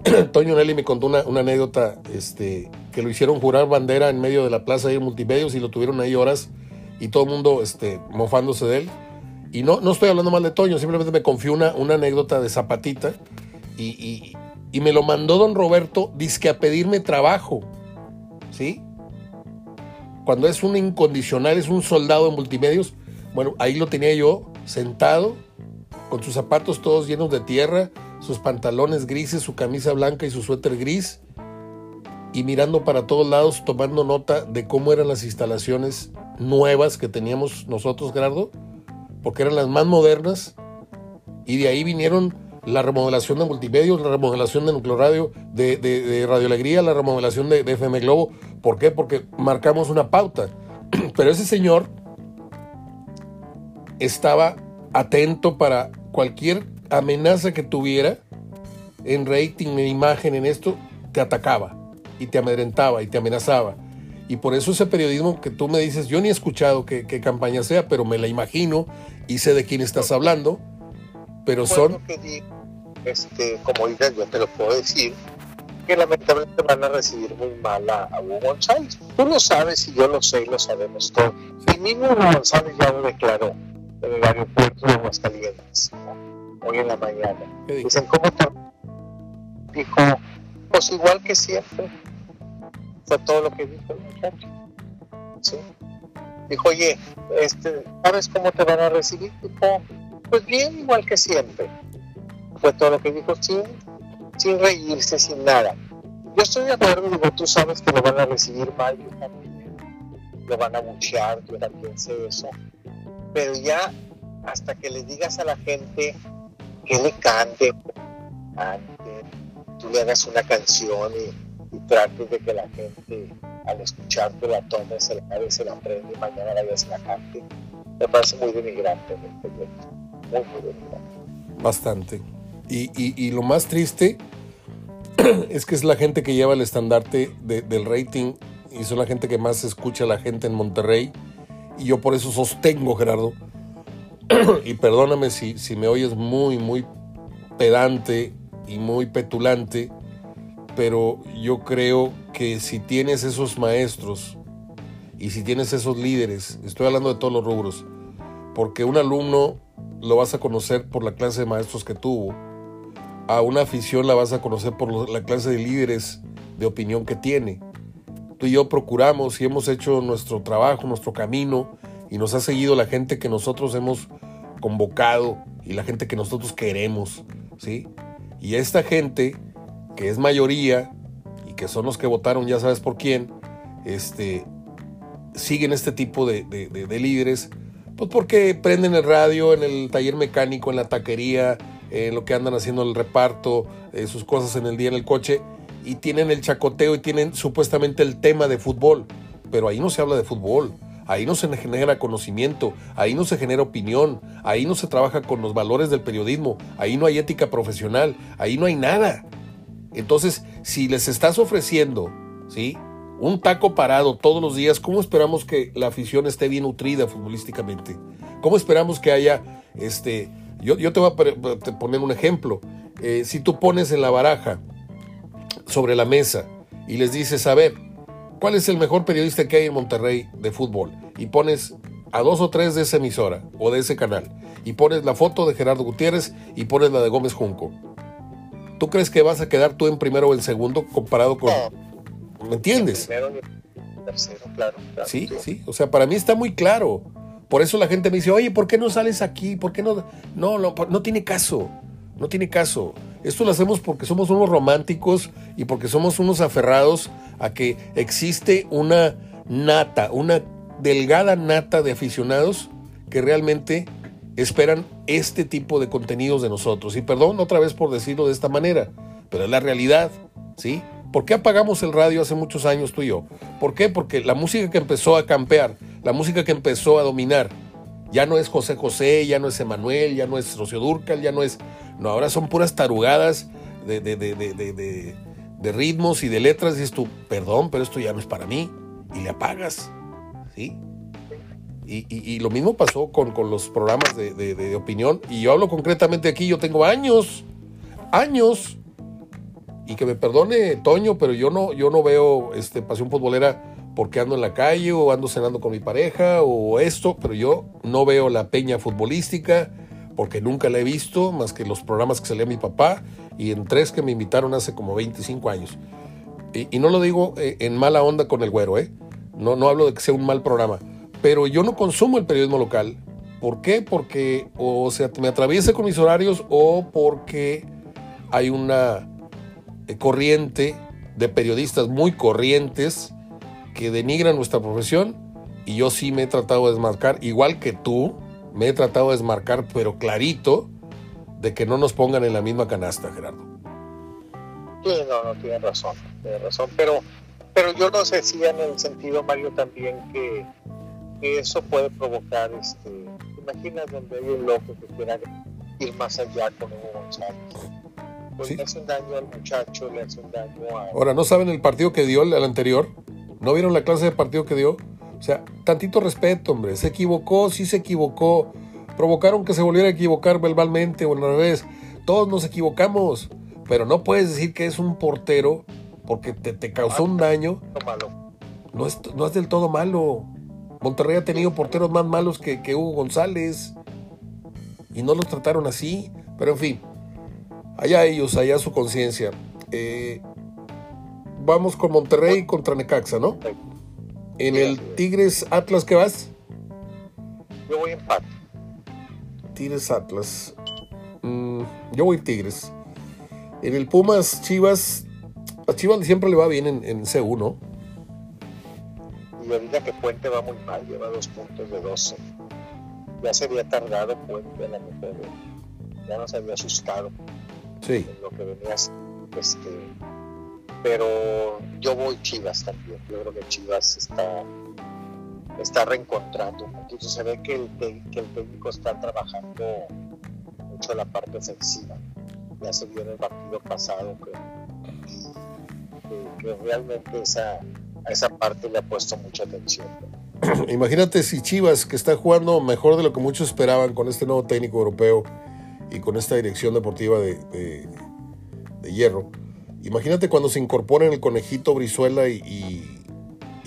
Toño Nelly me contó una, anécdota este, que lo hicieron jurar bandera en medio de la plaza de multimedios y lo tuvieron ahí horas y todo el mundo este, mofándose de él. Y no, no estoy hablando mal de Toño, simplemente me confió una, una anécdota de Zapatita y, me lo mandó don Roberto, dizque a pedirme trabajo. ¿Sí? Cuando es un incondicional, es un soldado en multimedios, bueno, ahí lo tenía yo sentado, con sus zapatos todos llenos de tierra, sus pantalones grises, su camisa blanca y su suéter gris, y mirando para todos lados, tomando nota de cómo eran las instalaciones nuevas que teníamos nosotros, Gerardo porque eran las más modernas, y de ahí vinieron la remodelación de multimedios, la remodelación de Núcleo Radio, de, Radio Alegría, la remodelación de, de, FM Globo. ¿Por qué? Porque marcamos una pauta. Pero ese señor estaba atento para cualquier amenaza que tuviera en rating, en imagen, en esto, te atacaba y te amedrentaba y te amenazaba. Y por eso ese periodismo que tú me dices, yo ni he escuchado qué, campaña sea, pero me la imagino y sé de quién estás hablando, pero son... este, como dices, yo te lo puedo decir, que lamentablemente van a recibir muy mal a, Hugo González. Tú lo sabes y yo lo sé y lo sabemos todos. Y mismo Hugo González ya lo declaró en el aeropuerto de Aguascalientes, hoy en la mañana. Dicen, ¿cómo te...? Dijo, pues igual que siempre fue todo lo que dijo. ¿sí? Dijo, oye, este, ¿sabes cómo te van a recibir? Dijo, pues bien, igual que siempre. Fue todo lo que dijo sin, sin reírse, sin nada. Yo estoy de acuerdo, digo, tú sabes que lo van a recibir mal, yo también. Lo van a buchear, yo también sé eso. Pero ya, hasta que le digas a la gente que le cante, cante tú le hagas una canción y y trates de que la gente al escucharte la tome, se la se la aprende y mañana la vez la cante. Me parece muy denigrante este muy, muy denigrante. Bastante. Y, y, lo más triste es que es la gente que lleva el estandarte del rating y son la gente que más escucha a la gente en Monterrey. Y yo por eso sostengo, Gerardo, y perdóname si, si me oyes muy, muy pedante y muy petulante, pero yo creo que si tienes esos maestros y si tienes esos líderes, estoy hablando de todos los rubros, porque un alumno lo vas a conocer por la clase de maestros que tuvo, a una afición la vas a conocer por la clase de líderes de opinión que tiene. Tú y yo procuramos y hemos hecho nuestro trabajo, nuestro camino, y nos ha seguido la gente que nosotros hemos convocado y la gente que nosotros queremos, ¿sí? Y esta gente, que es mayoría y que son los que votaron, ya sabes por quién, este, siguen este tipo de, líderes, pues porque prenden el radio en el taller mecánico, en la taquería, en lo que andan haciendo el reparto, eh, sus cosas en el día en el coche, y tienen el chacoteo y tienen supuestamente el tema de fútbol, pero ahí no se habla de fútbol ahí no se genera conocimiento, ahí no se genera opinión, ahí no se trabaja con los valores del periodismo, ahí no hay ética profesional, ahí no hay nada. Entonces, si les estás ofreciendo, ¿sí? Un taco parado todos los días, ¿cómo esperamos que la afición esté bien nutrida futbolísticamente? ¿Cómo esperamos que haya, este, yo, yo te voy a poner un ejemplo. Eh, si tú pones en la baraja sobre la mesa y les dices, a ver, ¿Cuál es el mejor periodista que hay en Monterrey de fútbol? Y pones a dos o tres de esa emisora o de ese canal. Y pones la foto de Gerardo Gutiérrez y pones la de Gómez Junco. ¿Tú crees que vas a quedar tú en primero o en segundo comparado con... ¿Me entiendes? Primero tercero, claro, Sí, sí. O sea, para mí está muy claro. Por eso la gente me dice, oye, ¿por qué no sales aquí? ¿Por qué no? No, no, no tiene caso. No tiene caso. Esto lo hacemos porque somos unos románticos y porque somos unos aferrados a que existe una nata, una delgada nata de aficionados que realmente esperan este tipo de contenidos de nosotros. Y perdón otra vez por decirlo de esta manera, pero es la realidad, ¿sí? ¿Por qué apagamos el radio hace muchos años tú y yo? ¿Por qué? Porque la música que empezó a campear, la música que empezó a dominar, ya no es José José, ya no es Emanuel, ya no es Rocío Durcal, ya no es... No, ahora son puras tarugadas de, de, de, de ritmos y de letras, dices tú, perdón, pero esto ya no es para mí, y le apagas, ¿sí? Y, lo mismo pasó con, los programas de, opinión, y yo hablo concretamente aquí, yo tengo años, años, y que me perdone Toño, pero yo no, yo no veo este, pasión futbolera porque ando en la calle o ando cenando con mi pareja o esto, pero yo no veo la peña futbolística porque nunca la he visto más que los programas que salía mi papá y en tres que me invitaron hace como 25 años. Y, no lo digo eh, en mala onda con el güero, ¿eh? No, no hablo de que sea un mal programa, pero yo no consumo el periodismo local. ¿Por qué? Porque o sea, me atraviesa con mis horarios o porque hay una eh, corriente de periodistas muy corrientes que denigran nuestra profesión y yo sí me he tratado de desmarcar, igual que tú, me he tratado de desmarcar, pero clarito, de que no nos pongan en la misma canasta, Gerardo. Sí, no, no, tiene razón, tiene razón, pero, pero yo no sé si en el sentido, Mario, también que, eso puede provocar, este, imaginas donde hay un loco que quiera ir más allá con Hugo González. Pues le hace un daño al muchacho, le hace un daño a... Ahora, ¿no saben el partido que dio el anterior? ¿No vieron la clase de partido que dio? O sea, tantito respeto, hombre. Se equivocó, sí se equivocó provocaron que se volviera a equivocar verbalmente o al revés. Todos nos equivocamos, pero no puedes decir que es un portero porque te, causó un daño. No es, no es del todo malo. Monterrey ha tenido porteros más malos que, Hugo González y no los trataron así. Pero en fin, allá ellos, allá su conciencia. Eh, vamos con Monterrey contra Necaxa, ¿no? En el Tigres Atlas, ¿qué vas? Yo voy empate. Tigres Atlas. Mm, yo voy Tigres. En el Pumas Chivas. A Chivas siempre le va bien en, en C1. Y ahorita que Puente va muy mal, lleva dos puntos de 12. Ya se había tardado Puente a la mejor. Ya nos había asustado. Sí. En lo que venía este, pero yo voy Chivas también. Yo creo que Chivas está está reencontrando un poquito. Se ve que el, que el técnico está trabajando mucho la parte ofensiva. Ya se vio en el partido pasado que, que, realmente esa, esa parte le ha puesto mucha atención. Imagínate si Chivas, que está jugando mejor de lo que muchos esperaban con este nuevo técnico europeo y con esta dirección deportiva de, de, hierro. Imagínate cuando se incorporen el conejito Brizuela y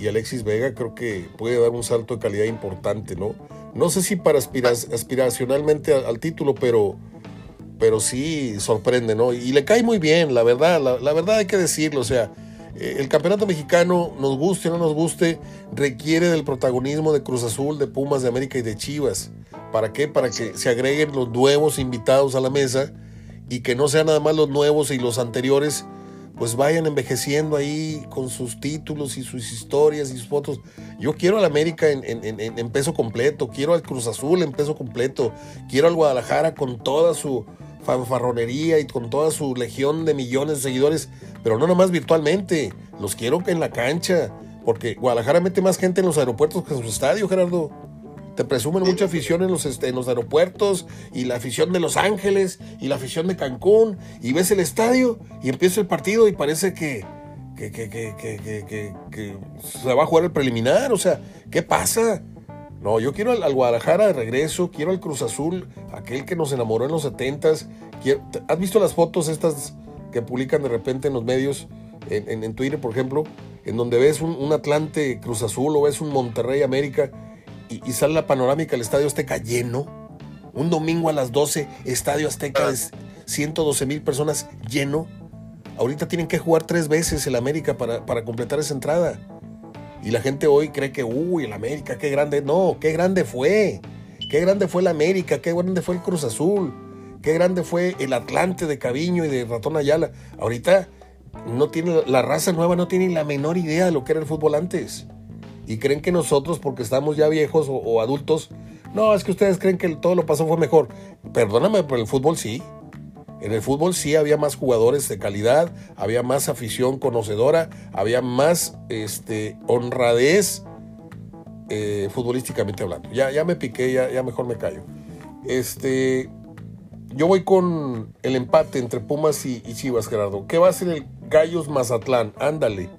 y Alexis Vega creo que puede dar un salto de calidad importante, ¿no? No sé si para aspiracionalmente al, título, pero, pero sí sorprende, ¿no? Y le cae muy bien, la verdad, la, verdad hay que decirlo, o sea, el campeonato mexicano, nos guste o no nos guste, requiere del protagonismo de Cruz Azul, de Pumas, de América y de Chivas. ¿Para qué? Para que se agreguen los nuevos invitados a la mesa y que no sean nada más los nuevos y los anteriores, pues vayan envejeciendo ahí con sus títulos y sus historias y sus fotos. Yo quiero al América en, en peso completo, quiero al Cruz Azul en peso completo, quiero al Guadalajara con toda su fanfarronería y con toda su legión de millones de seguidores, pero no nomás virtualmente, los quiero en la cancha, porque Guadalajara mete más gente en los aeropuertos que en su estadio, Gerardo. Te presumen mucha afición en los, este, en los aeropuertos y la afición de Los Ángeles y la afición de Cancún y ves el estadio y empieza el partido y parece que, que, que, que se va a jugar el preliminar. O sea, ¿qué pasa? No, yo quiero al, Guadalajara de regreso, quiero al Cruz Azul, aquel que nos enamoró en los 70s. ¿Has visto las fotos estas que publican de repente en los medios, en, Twitter, por ejemplo, en donde ves un, Atlante Cruz Azul o ves un Monterrey América y, sale la panorámica del Estadio Azteca lleno? Un domingo a las 12, Estadio Azteca de 112 mil personas lleno. Ahorita tienen que jugar tres veces el América para, para completar esa entrada. Y la gente hoy cree que, uy, el América, qué grande. No, qué grande fue. Qué grande fue el América, qué grande fue el Cruz Azul. Qué grande fue el Atlante de Caviño y de Ratón Ayala. Ahorita no tiene, la raza nueva no tiene la menor idea de lo que era el fútbol antes. Y creen que nosotros, porque estamos ya viejos o, o adultos, no, es que ustedes creen que todo lo pasó fue mejor. Perdóname, pero el fútbol sí. En el fútbol sí había más jugadores de calidad, había más afición conocedora, había más este, honradez eh, futbolísticamente hablando. Ya, ya me piqué, ya, ya mejor me callo. Este, yo voy con el empate entre Pumas y, Chivas, Gerardo. ¿Qué va a ser el Gallos Mazatlán? Ándale.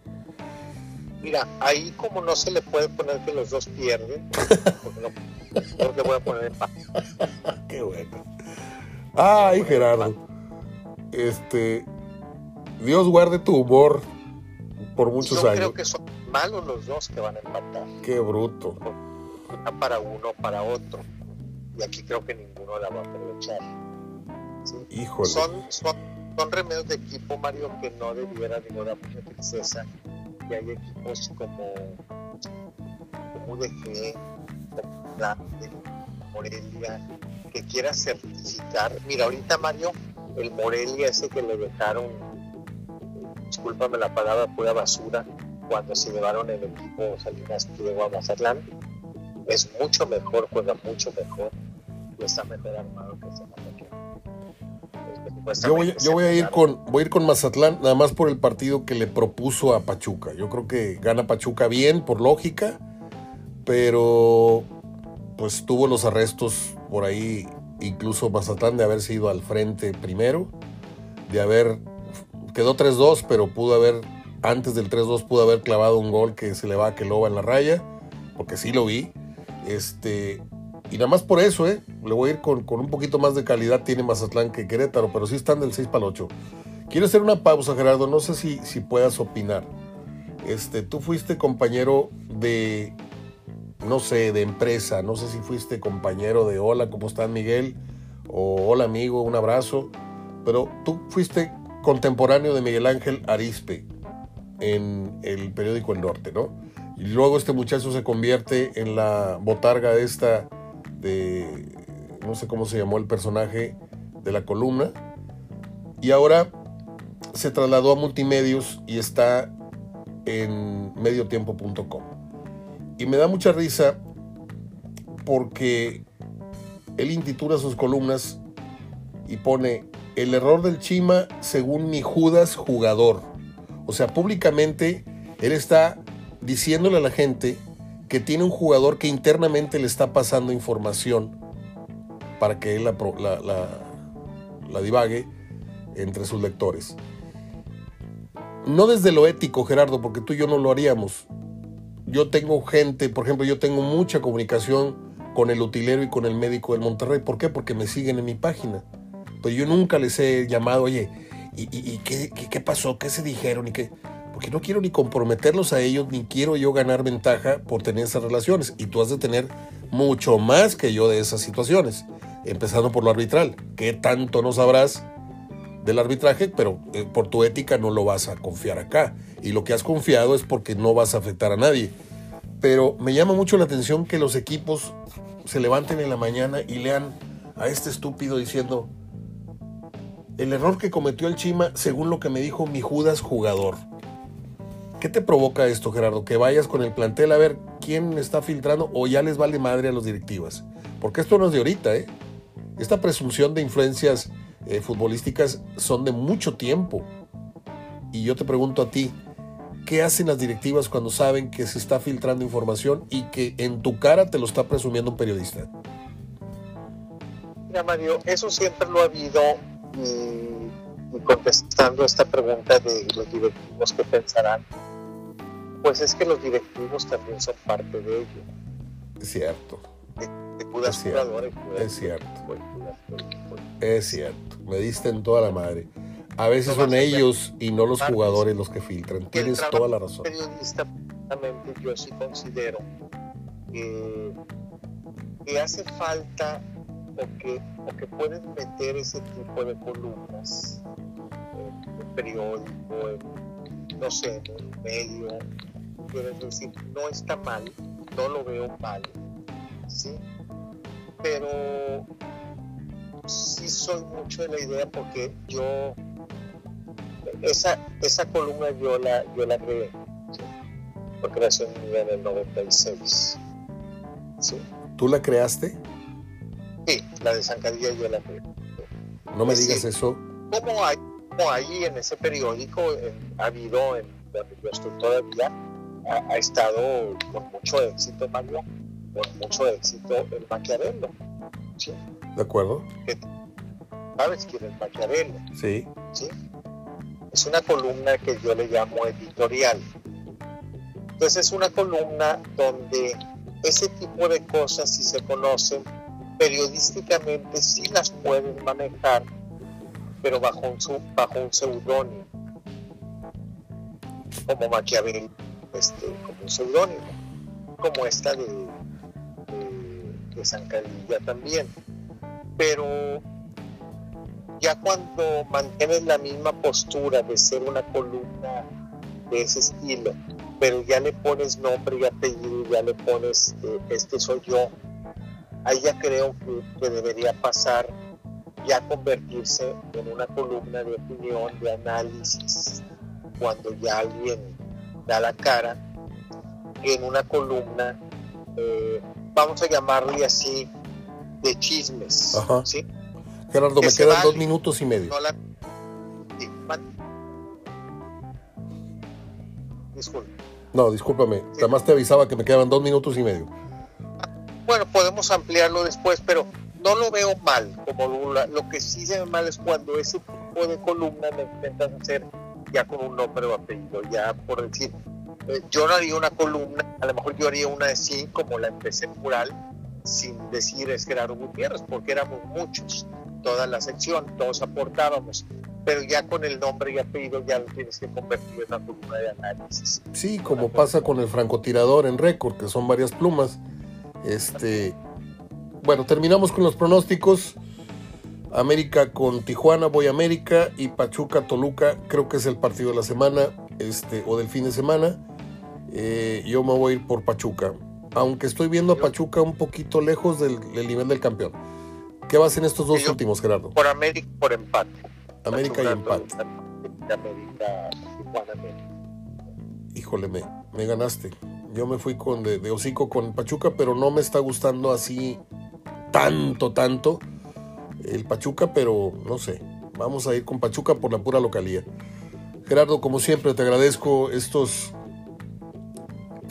Mira, ahí como no se le puede poner que los dos pierden, no, le voy a poner empate. Qué bueno. Ay, Gerardo este, Dios guarde tu humor por muchos años. Yo creo que son malos los dos que van a empatar. Qué bruto. Una para uno, para otro. Y aquí creo que ninguno la va a aprovechar. Híjole. Son, son, son, remedios de equipo, Mario, que no debiera ninguna princesa. Y hay equipos como, como UDG, como Morelia, que quiera certificar. Mira, ahorita Mario el Morelia ese que le dejaron, discúlpame la palabra, pura basura, cuando se llevaron el equipo Salinas Pliego a Mazatlán, es mucho mejor, juega mucho mejor y está mejor armado que ese yo voy, yo voy a ir con voy a ir con Mazatlán nada más por el partido que le propuso a Pachuca. Yo creo que gana Pachuca bien por lógica, pero pues tuvo los arrestos por ahí incluso Mazatlán de haberse ido al frente primero, de haber, quedó 3-2, pero pudo haber, antes del 3-2 pudo haber clavado un gol que se le va a Keloba en la raya, porque sí lo vi, este, y nada más por eso, ¿eh? le voy a ir con, un poquito más de calidad, tiene Mazatlán que Querétaro, pero sí están del 6 para el 8. Quiero hacer una pausa, Gerardo, no sé si, si puedas opinar. Este, tú fuiste compañero de no sé, de empresa. No sé si fuiste compañero de Hola, ¿cómo estás Miguel? O Hola amigo, un abrazo. Pero tú fuiste contemporáneo de Miguel Ángel Arispe en el periódico El Norte, ¿no? Y luego este muchacho se convierte en la botarga esta de, no sé cómo se llamó el personaje de la columna. Y ahora se trasladó a multimedios y está en mediotiempo.com. Y me da mucha risa porque él intitula sus columnas y pone el error del Chima según mi Judas jugador. O sea, públicamente él está diciéndole a la gente que tiene un jugador que internamente le está pasando información para que él la, la, la divague entre sus lectores. No desde lo ético, Gerardo, porque tú y yo no lo haríamos, yo tengo gente, por ejemplo, yo tengo mucha comunicación con el utilero y con el médico del Monterrey. ¿Por qué? Porque me siguen en mi página. Pero yo nunca les he llamado, oye, ¿y, qué, pasó? ¿Qué se dijeron? ¿Y qué? Porque no quiero ni comprometerlos a ellos, ni quiero yo ganar ventaja por tener esas relaciones. Y tú has de tener mucho más que yo de esas situaciones. Empezando por lo arbitral. ¿Qué tanto no sabrás del arbitraje, pero eh, por tu ética no lo vas a confiar acá. Y lo que has confiado es porque no vas a afectar a nadie. Pero me llama mucho la atención que los equipos se levanten en la mañana y lean a este estúpido diciendo, el error que cometió el Chima, según lo que me dijo mi Judas jugador. ¿Qué te provoca esto, Gerardo? Que vayas con el plantel a ver quién está filtrando o ya les vale madre a los directivas. Porque esto no es de ahorita, ¿eh? Esta presunción de influencias eh, futbolísticas son de mucho tiempo. Y yo te pregunto a ti, ¿qué hacen las directivas cuando saben que se está filtrando información y que en tu cara te lo está presumiendo un periodista? Mira, Mario, eso siempre lo ha habido y, y contestando esta pregunta de los directivos que pensarán, pues es que los directivos también son parte de ello. Es cierto. De, de es cierto. Jugadores, es cierto. Es cierto. Me diste en toda la madre. A veces son ellos y no los jugadores los que filtran. Tienes toda la razón. Periodista, yo sí considero que, que hace falta o que, o que pueden meter ese tipo de columnas en un periódico, en, no sé, en un medio, quiero decir, no está mal, no lo veo mal, ¿sí? Pero sí soy mucho de la idea porque yo, esa, esa columna yo la, yo la creé, ¿sí? por creación en el 96, ¿sí? ¿Tú la creaste? Sí, la de Zancadilla yo la creé. No me digas eso. Como, hay, como ahí en ese periódico ha habido, en yo estoy todavía, ha, estado con mucho éxito Mario, con mucho éxito el Maquiavelo. ¿sí? De acuerdo. ¿Sabes quién es Maquiavelo? Sí. sí. Es una columna que yo le llamo editorial. Entonces es una columna donde ese tipo de cosas, si se conocen, periodísticamente sí las pueden manejar, pero bajo un, bajo un seudónimo, como Maquiavelo este, como un seudónimo, como esta de, de, San Calilla también. Pero ya cuando mantienes la misma postura de ser una columna de ese estilo, pero ya le pones nombre y apellido, ya le pones eh, este soy yo, ahí ya creo que, debería pasar ya convertirse en una columna de opinión, de análisis, cuando ya alguien da la cara en una columna, eh, vamos a llamarle así, de chismes. ¿sí? Gerardo, me quedan dos minutos y medio. No la... Disculpe. No, discúlpame. Además te avisaba que me quedaban dos minutos y medio. Bueno, podemos ampliarlo después, pero no lo veo mal. Como lo, lo que sí se ve mal es cuando ese tipo de columna me intentan hacer ya con un nombre o apellido, ya por decir, eh, yo no haría una columna, a lo mejor yo haría una así como la empecé en mural, sin decir es Gerardo Gutiérrez, porque éramos muchos, toda la sección, todos aportábamos, pero ya con el nombre y apellido ya lo tienes que convertir en una columna de análisis. Sí, como pasa con el francotirador en récord, que son varias plumas. Este, bueno, terminamos con los pronósticos. América con Tijuana, voy a América y Pachuca, Toluca, creo que es el partido de la semana este, o del fin de semana. Eh, yo me voy a ir por Pachuca, aunque estoy viendo a Pachuca un poquito lejos del, nivel del campeón. ¿Qué vas en estos dos últimos, Gerardo? Por América, por empate. América y empate. América, Híjole, me, me ganaste. Yo me fui con de, de hocico con Pachuca, pero no me está gustando así tanto, tanto el Pachuca, pero no sé. Vamos a ir con Pachuca por la pura localía. Gerardo, como siempre, te agradezco estos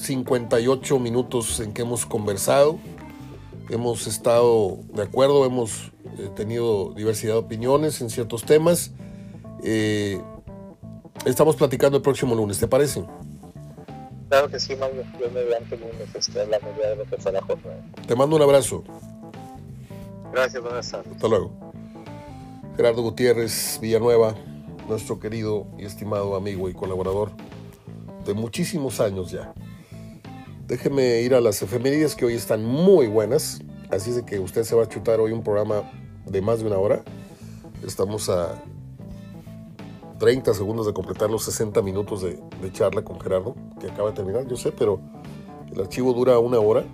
58 minutos en que hemos conversado. Hemos estado de acuerdo, hemos eh, tenido diversidad de opiniones en ciertos temas. Eh, estamos platicando el próximo lunes, ¿te parece? Claro que sí, Mario. Yo me veo el lunes, este, la de lo que fue la jornada. Te mando un abrazo. Gracias, buenas tardes. Hasta luego. Gerardo Gutiérrez Villanueva, nuestro querido y estimado amigo y colaborador de muchísimos años ya. Déjeme ir a las efemérides que hoy están muy buenas. Así es que usted se va a chutar hoy un programa de más de una hora. Estamos a 30 segundos de completar los 60 minutos de, de charla con Gerardo, que acaba de terminar, yo sé, pero el archivo dura una hora.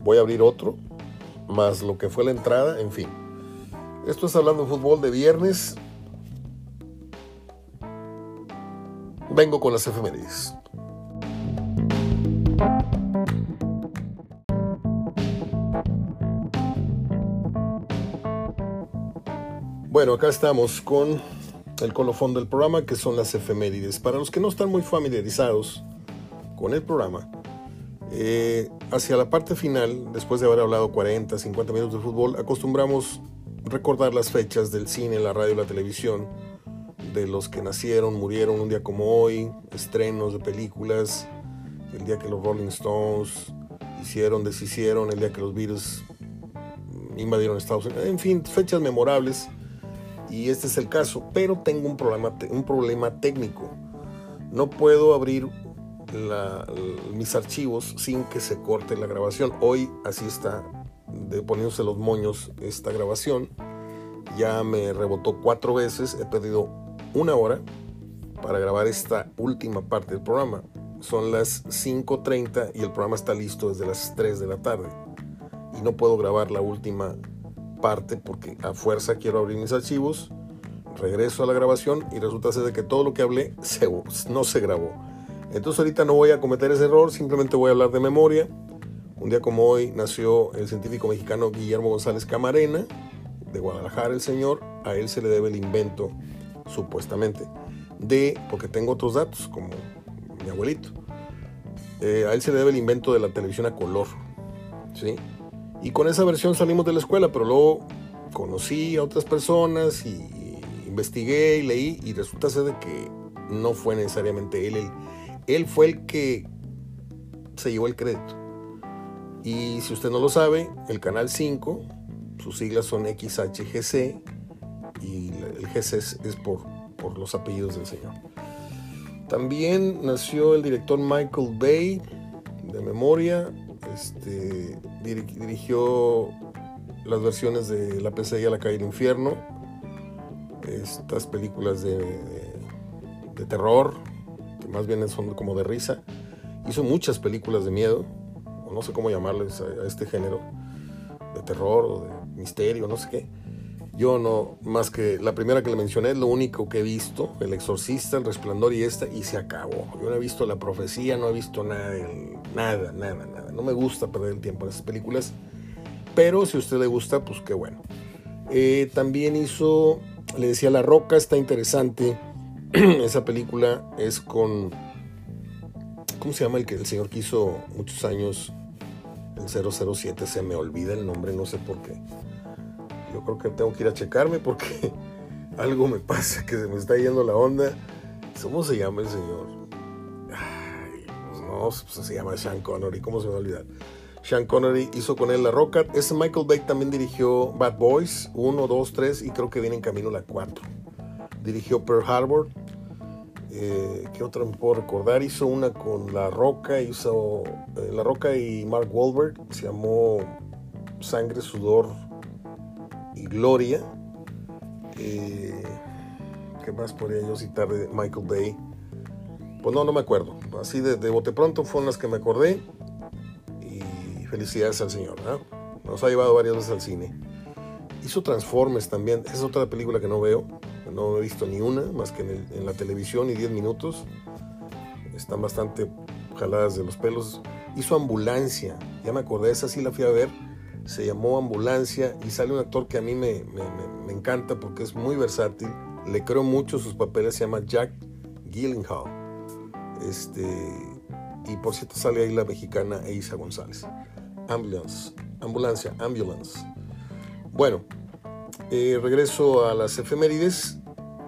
Voy a abrir otro, más lo que fue la entrada, en fin. Esto es hablando de fútbol de viernes. Vengo con las efemérides. Bueno, acá estamos con el colofón del programa, que son las efemérides. Para los que no están muy familiarizados con el programa, eh, hacia la parte final, después de haber hablado 40, 50 minutos de fútbol, acostumbramos recordar las fechas del cine, la radio la televisión, de los que nacieron, murieron un día como hoy, estrenos de películas, el día que los Rolling Stones hicieron, deshicieron, el día que los Beatles invadieron Estados Unidos, en fin, fechas memorables y este es el caso, pero tengo un problema, un problema técnico. No puedo abrir mis archivos sin que se corte la grabación. Hoy así está de poniéndose los moños esta grabación. Ya me rebotó cuatro veces, he perdido una hora para grabar esta última parte del programa. Son las 5.30 y el programa está listo desde las 3 de la tarde. Y no puedo grabar la última parte porque a fuerza quiero abrir mis archivos, regreso a la grabación y resulta ser que todo lo que hablé no se grabó. Entonces ahorita no voy a cometer ese error, simplemente voy a hablar de memoria. Un día como hoy nació el científico mexicano Guillermo González Camarena, de Guadalajara el señor, a él se le debe el invento, supuestamente, de, porque tengo otros datos, como mi abuelito, eh, a él se le debe el invento de la televisión a color, ¿sí? Y con esa versión salimos de la escuela, pero luego conocí a otras personas y investigué y leí y resulta ser de que no fue necesariamente él. Él, fue el que se llevó el crédito. Y si usted no lo sabe, el canal 5, sus siglas son XHGC y el GC es, por los apellidos del señor. También nació el director Michael Bay, de memoria, este, dirigió las versiones de La pesadilla la calle del infierno, estas películas de, terror, que más bien son como de risa. Hizo muchas películas de miedo, o no sé cómo llamarles a, este género, de terror o de misterio, no sé qué. Yo no, más que la primera que le mencioné, es lo único que he visto, El Exorcista, El Resplandor y esta, y se acabó. Yo no he visto La Profecía, no he visto nada, nada, nada. No me gusta perder el tiempo en esas películas, pero si a usted le gusta, pues qué bueno. Eh, también hizo, le decía La Roca, está interesante. Esa película es con, ¿cómo se llama el que el señor que hizo muchos años? El 007, se me olvida el nombre, no sé por qué. Yo creo que tengo que ir a checarme porque algo me pasa, que se me está yendo la onda. ¿Cómo se llama el señor? No, pues se llama Sean Connery, ¿cómo se me va a olvidar? Sean Connery hizo con él La Roca. Ese Michael Bay también dirigió Bad Boys 1, 2, 3 y creo que viene en camino la 4. Dirigió Pearl Harbor. Eh, ¿Qué otra me puedo recordar? Hizo una con La Roca, hizo eh, La Roca y Mark Wahlberg. Se llamó Sangre, Sudor y Gloria. Eh, ¿Qué más podría yo citar de Michael Bay? Pues no, no me acuerdo. Así de, de bote pronto fueron las que me acordé felicidades al señor, Nos ha llevado varias veces al cine. Hizo Transformers también, esa es otra película que no veo, no he visto ni una, más que en, la televisión y 10 minutos. Están bastante jaladas de los pelos. Hizo Ambulancia, ya me acordé, esa sí la fui a ver. Se llamó Ambulancia y sale un actor que a mí me, me, encanta porque es muy versátil. Le creo mucho sus papeles, se llama Jack Gyllenhaal. Este, y por cierto sale ahí la mexicana Eisa González. Ambulance, ambulancia, ambulance. Bueno, eh, regreso a las efemérides.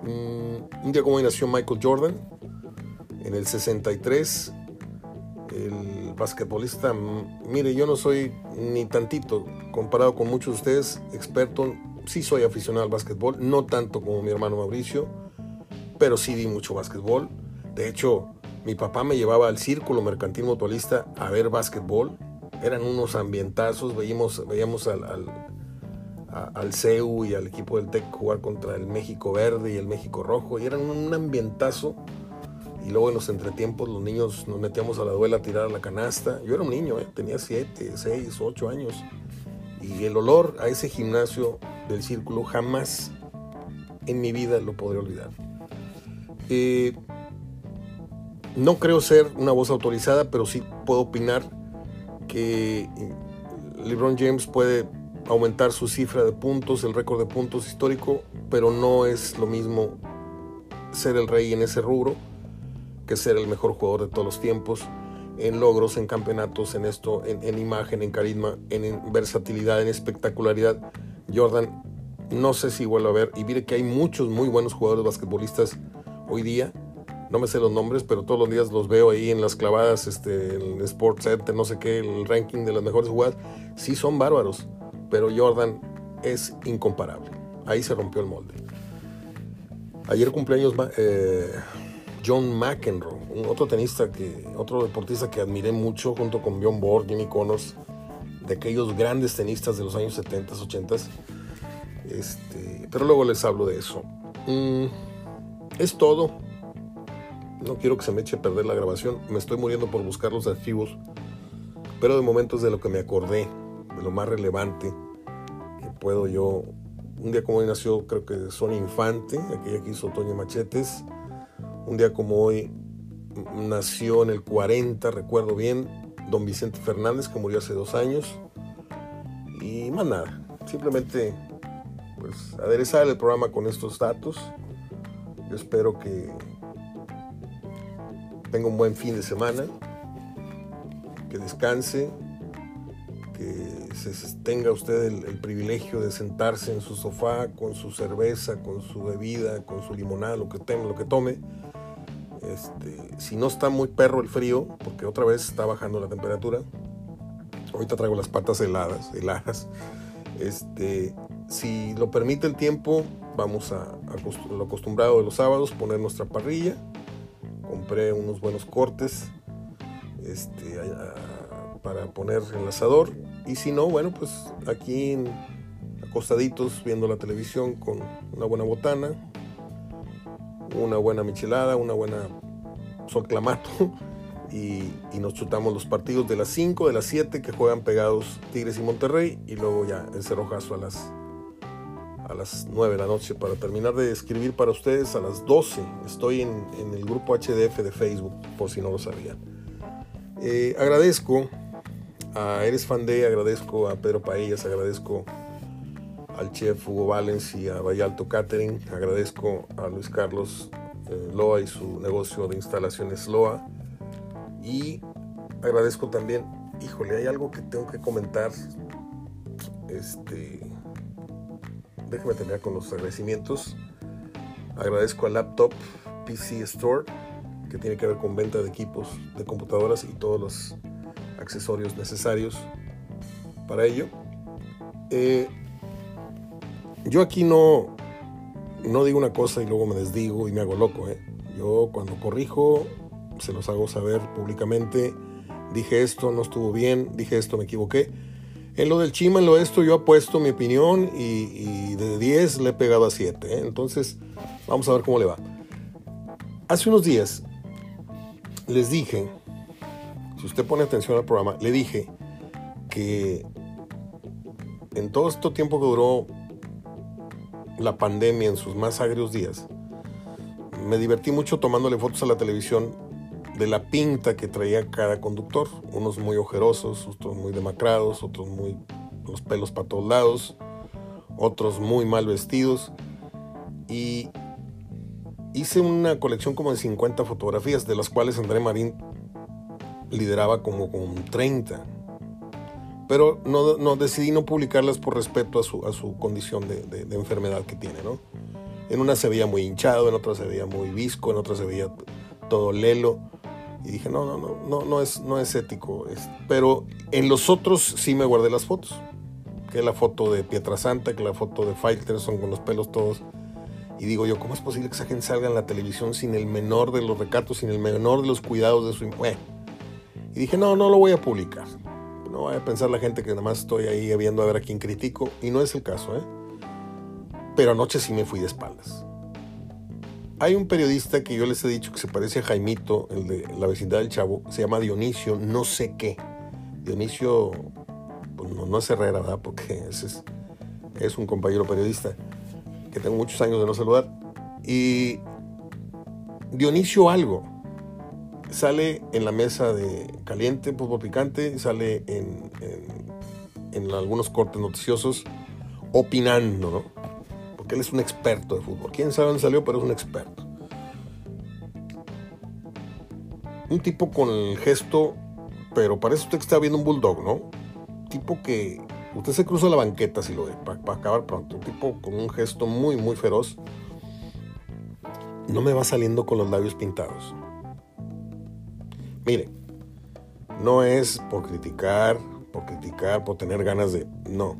Mm, un día como hoy nació Michael Jordan, en el 63, el basquetbolista. Mire, yo no soy ni tantito, comparado con muchos de ustedes, experto. Sí soy aficionado al básquetbol, no tanto como mi hermano Mauricio, pero sí di mucho básquetbol. De hecho, mi papá me llevaba al círculo mercantil mutualista a ver básquetbol eran unos ambientazos, veíamos, veíamos al, al CEU y al equipo del TEC jugar contra el México Verde y el México Rojo. Y era un ambientazo. Y luego en los entretiempos los niños nos metíamos a la duela a tirar a la canasta. Yo era un niño, ¿eh? tenía 7, 6, 8 años. Y el olor a ese gimnasio del círculo jamás en mi vida lo podré olvidar. Eh, no creo ser una voz autorizada, pero sí puedo opinar que LeBron James puede aumentar su cifra de puntos, el récord de puntos histórico, pero no es lo mismo ser el rey en ese rubro que ser el mejor jugador de todos los tiempos, en logros, en campeonatos, en esto, en, imagen, en carisma, en, versatilidad, en espectacularidad. Jordan, no sé si vuelvo a ver, y mire que hay muchos muy buenos jugadores basquetbolistas hoy día, no me sé los nombres, pero todos los días los veo ahí en las clavadas, este, el Sports Center, no sé qué, el ranking de las mejores jugadas, sí son bárbaros pero Jordan es incomparable. Ahí se rompió el molde. Ayer cumpleaños eh, John McEnroe, otro tenista que, otro deportista que admiré mucho junto con Bjorn Borg, Jimmy Connors, de aquellos grandes tenistas de los años 70, 80. Este, pero luego les hablo de eso. Mm, es todo. No quiero que se me eche a perder la grabación. Me estoy muriendo por buscar los archivos. Pero de momento es de lo que me acordé de lo más relevante que puedo yo. Un día como hoy nació, creo que Sonia Infante, aquella que hizo Toño Machetes. Un día como hoy nació en el 40, recuerdo bien, don Vicente Fernández, que murió hace dos años. Y más nada, simplemente pues aderezar el programa con estos datos. Yo espero que tenga un buen fin de semana, que descanse, que tenga usted el, privilegio de sentarse en su sofá con su cerveza, con su bebida, con su limonada, lo que, tome, lo que tome. Este, si no está muy perro el frío, porque otra vez está bajando la temperatura, ahorita traigo las patas heladas, heladas. Este, si lo permite el tiempo, vamos a, lo acostumbrado de los sábados, poner nuestra parrilla. Compré unos buenos cortes este, para poner el asador y si no, bueno, pues aquí acostaditos viendo la televisión con una buena botana, una buena michelada, una buena sol clamato. Y, nos chutamos los partidos de las 5, de las 7 que juegan pegados Tigres y Monterrey y luego ya el cerrojazo a las las 9 de la noche para terminar de escribir para ustedes a las 12. Estoy en, el grupo HDF de Facebook, por si no lo sabían. Eh, agradezco a Eres Fan de, agradezco a Pedro Paellas, agradezco al chef Hugo Valens y a Vallalto Catering, agradezco a Luis Carlos eh, Loa y su negocio de instalaciones Loa y agradezco también, híjole, hay algo que tengo que comentar, este, déjeme terminar con los agradecimientos, agradezco a Laptop PC Store que tiene que ver con venta de equipos de computadoras y todos los accesorios necesarios para ello. Eh, yo aquí no, no digo una cosa y luego me desdigo y me hago loco. ¿eh? Yo cuando corrijo se los hago saber públicamente. Dije esto, no estuvo bien, dije esto, me equivoqué. En lo del Chima, en lo de esto, yo apuesto mi opinión y, de 10 le he pegado a 7. ¿eh? Entonces, vamos a ver cómo le va. Hace unos días les dije si usted pone atención al programa, le dije que en todo este tiempo que duró la pandemia en sus más agrios días, me divertí mucho tomándole fotos a la televisión de la pinta que traía cada conductor, unos muy ojerosos, otros muy demacrados, otros muy los pelos para todos lados, otros muy mal vestidos y hice una colección como de 50 fotografías de las cuales André Marín lideraba como con 30. Pero no, no, decidí no publicarlas por respeto a su, a su condición de, de, enfermedad que tiene, ¿no? En una se veía muy hinchado, en otra se veía muy visco, en otra se veía todo lelo. Y dije, no, no, no, no, no es, no es ético. Pero en los otros sí me guardé las fotos. Que la foto de Pietrasanta, que la foto de Faitelson con los pelos todos. Y digo yo, ¿cómo es posible que esa gente salga en la televisión sin el menor de los recatos, sin el menor de los cuidados de su... Bueno, y dije, no, no lo voy a publicar. No vaya a pensar la gente que nada más estoy ahí viendo a ver a quién critico, y no es el caso, ¿eh? Pero anoche sí me fui de espaldas. Hay un periodista que yo les he dicho que se parece a Jaimito, el de la vecindad del Chavo, se llama Dionisio, no sé qué. Dionisio, pues no, es Herrera, ¿verdad? Porque es, es un compañero periodista que tengo muchos años de no saludar. Y Dionisio algo sale en la mesa de caliente, fútbol picante, sale en, en, algunos cortes noticiosos opinando, ¿no? Porque él es un experto de fútbol. Quién sabe dónde salió, pero es un experto. Un tipo con el gesto, pero parece usted que está viendo un bulldog, ¿no? Tipo que usted se cruza la banqueta si lo ve, para acabar pronto. Un tipo con un gesto muy, muy feroz no me va saliendo con los labios pintados. Mire, no es por criticar, por criticar, por tener ganas de... No.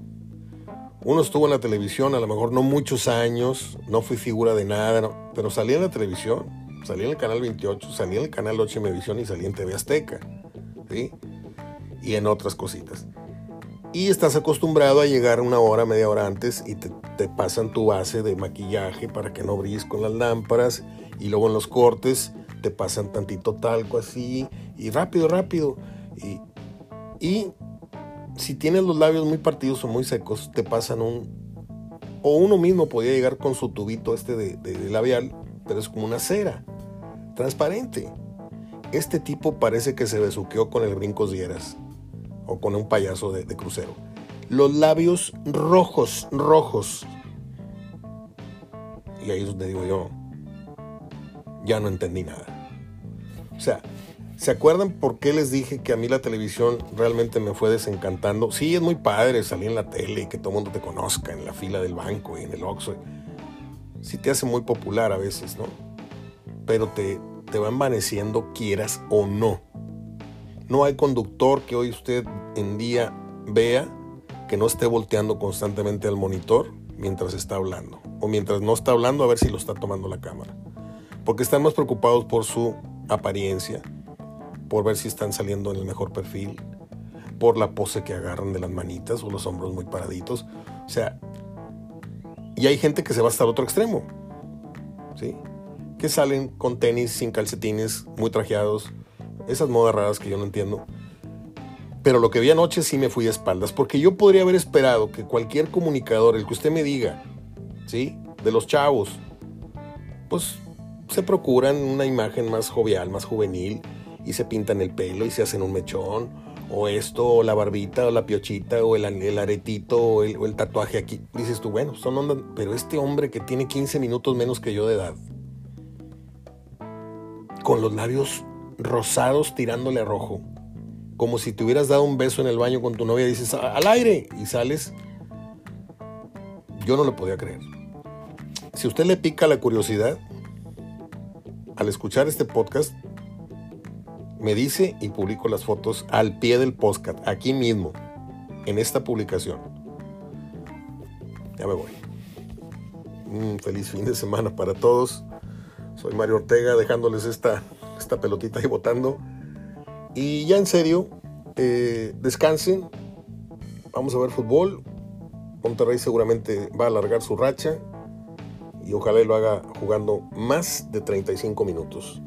Uno estuvo en la televisión, a lo mejor no muchos años, no fui figura de nada, pero salí en la televisión, salí en el canal 28, salí en el canal 8 Visión y salí en TV Azteca, ¿sí? Y en otras cositas y estás acostumbrado a llegar una hora, media hora antes y te, pasan tu base de maquillaje para que no brilles con las lámparas y luego en los cortes te pasan tantito talco así y rápido, rápido. Y, y si tienes los labios muy partidos o muy secos, te pasan un... O uno mismo podía llegar con su tubito este de, de labial, pero es como una cera, transparente. Este tipo parece que se besuqueó con el brincos dieras o con un payaso de, crucero. Los labios rojos, rojos. Y ahí es donde digo yo, ya no entendí nada. O sea, ¿se acuerdan por qué les dije que a mí la televisión realmente me fue desencantando? Sí, es muy padre salir en la tele y que todo el mundo te conozca en la fila del banco y en el Oxxo. Sí te hace muy popular a veces, ¿no? Pero te, te va envaneciendo quieras o no. No hay conductor que hoy usted en día vea que no esté volteando constantemente al monitor mientras está hablando. O mientras no está hablando a ver si lo está tomando la cámara. Porque están más preocupados por su apariencia, por ver si están saliendo en el mejor perfil, por la pose que agarran de las manitas o los hombros muy paraditos. O sea, y hay gente que se va hasta el otro extremo. ¿Sí? Que salen con tenis sin calcetines, muy trajeados, esas modas raras que yo no entiendo. Pero lo que vi anoche sí me fui de espaldas, porque yo podría haber esperado que cualquier comunicador, el que usted me diga, ¿sí? De los chavos, pues se procuran una imagen más jovial, más juvenil, y se pintan el pelo y se hacen un mechón, o esto, o la barbita, o la piochita, o el, aretito, o el, tatuaje aquí. Dices tú, bueno, son ondas, pero este hombre que tiene 15 minutos menos que yo de edad, con los labios rosados tirándole a rojo. Como si te hubieras dado un beso en el baño con tu novia dices, al aire, y sales. Yo no lo podía creer. Si usted le pica la curiosidad, al escuchar este podcast, me dice y publico las fotos al pie del podcast, aquí mismo, en esta publicación. Ya me voy. Un feliz fin de semana para todos. Soy Mario Ortega dejándoles esta esta pelotita ahí botando. Y ya en serio, eh, descansen. Vamos a ver fútbol. Monterrey seguramente va a alargar su racha y ojalá lo haga jugando más de 35 minutos.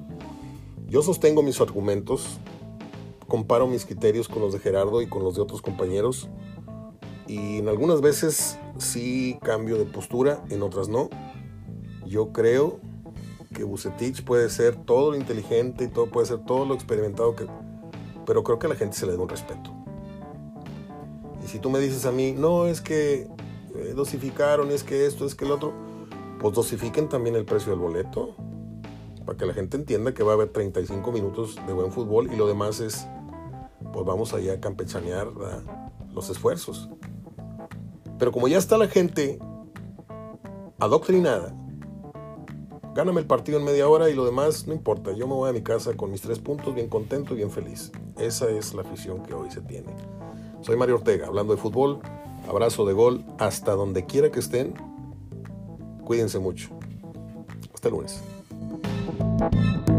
Yo sostengo mis argumentos, comparo mis criterios con los de Gerardo y con los de otros compañeros y en algunas veces sí cambio de postura, en otras no. Yo creo que Bucetich puede ser todo lo inteligente y todo puede ser todo lo experimentado que pero creo que a la gente se le da un respeto. Y si tú me dices a mí, no, es que eh, dosificaron, es que esto, es que el otro, pues dosifiquen también el precio del boleto, para que la gente entienda que va a haber 35 minutos de buen fútbol y lo demás es, pues vamos allá a campechanear los esfuerzos. Pero como ya está la gente adoctrinada, Gáname el partido en media hora y lo demás no importa. Yo me voy a mi casa con mis tres puntos, bien contento y bien feliz. Esa es la afición que hoy se tiene. Soy Mario Ortega, hablando de fútbol. Abrazo de gol hasta donde quiera que estén. Cuídense mucho. Hasta el lunes. Thank you.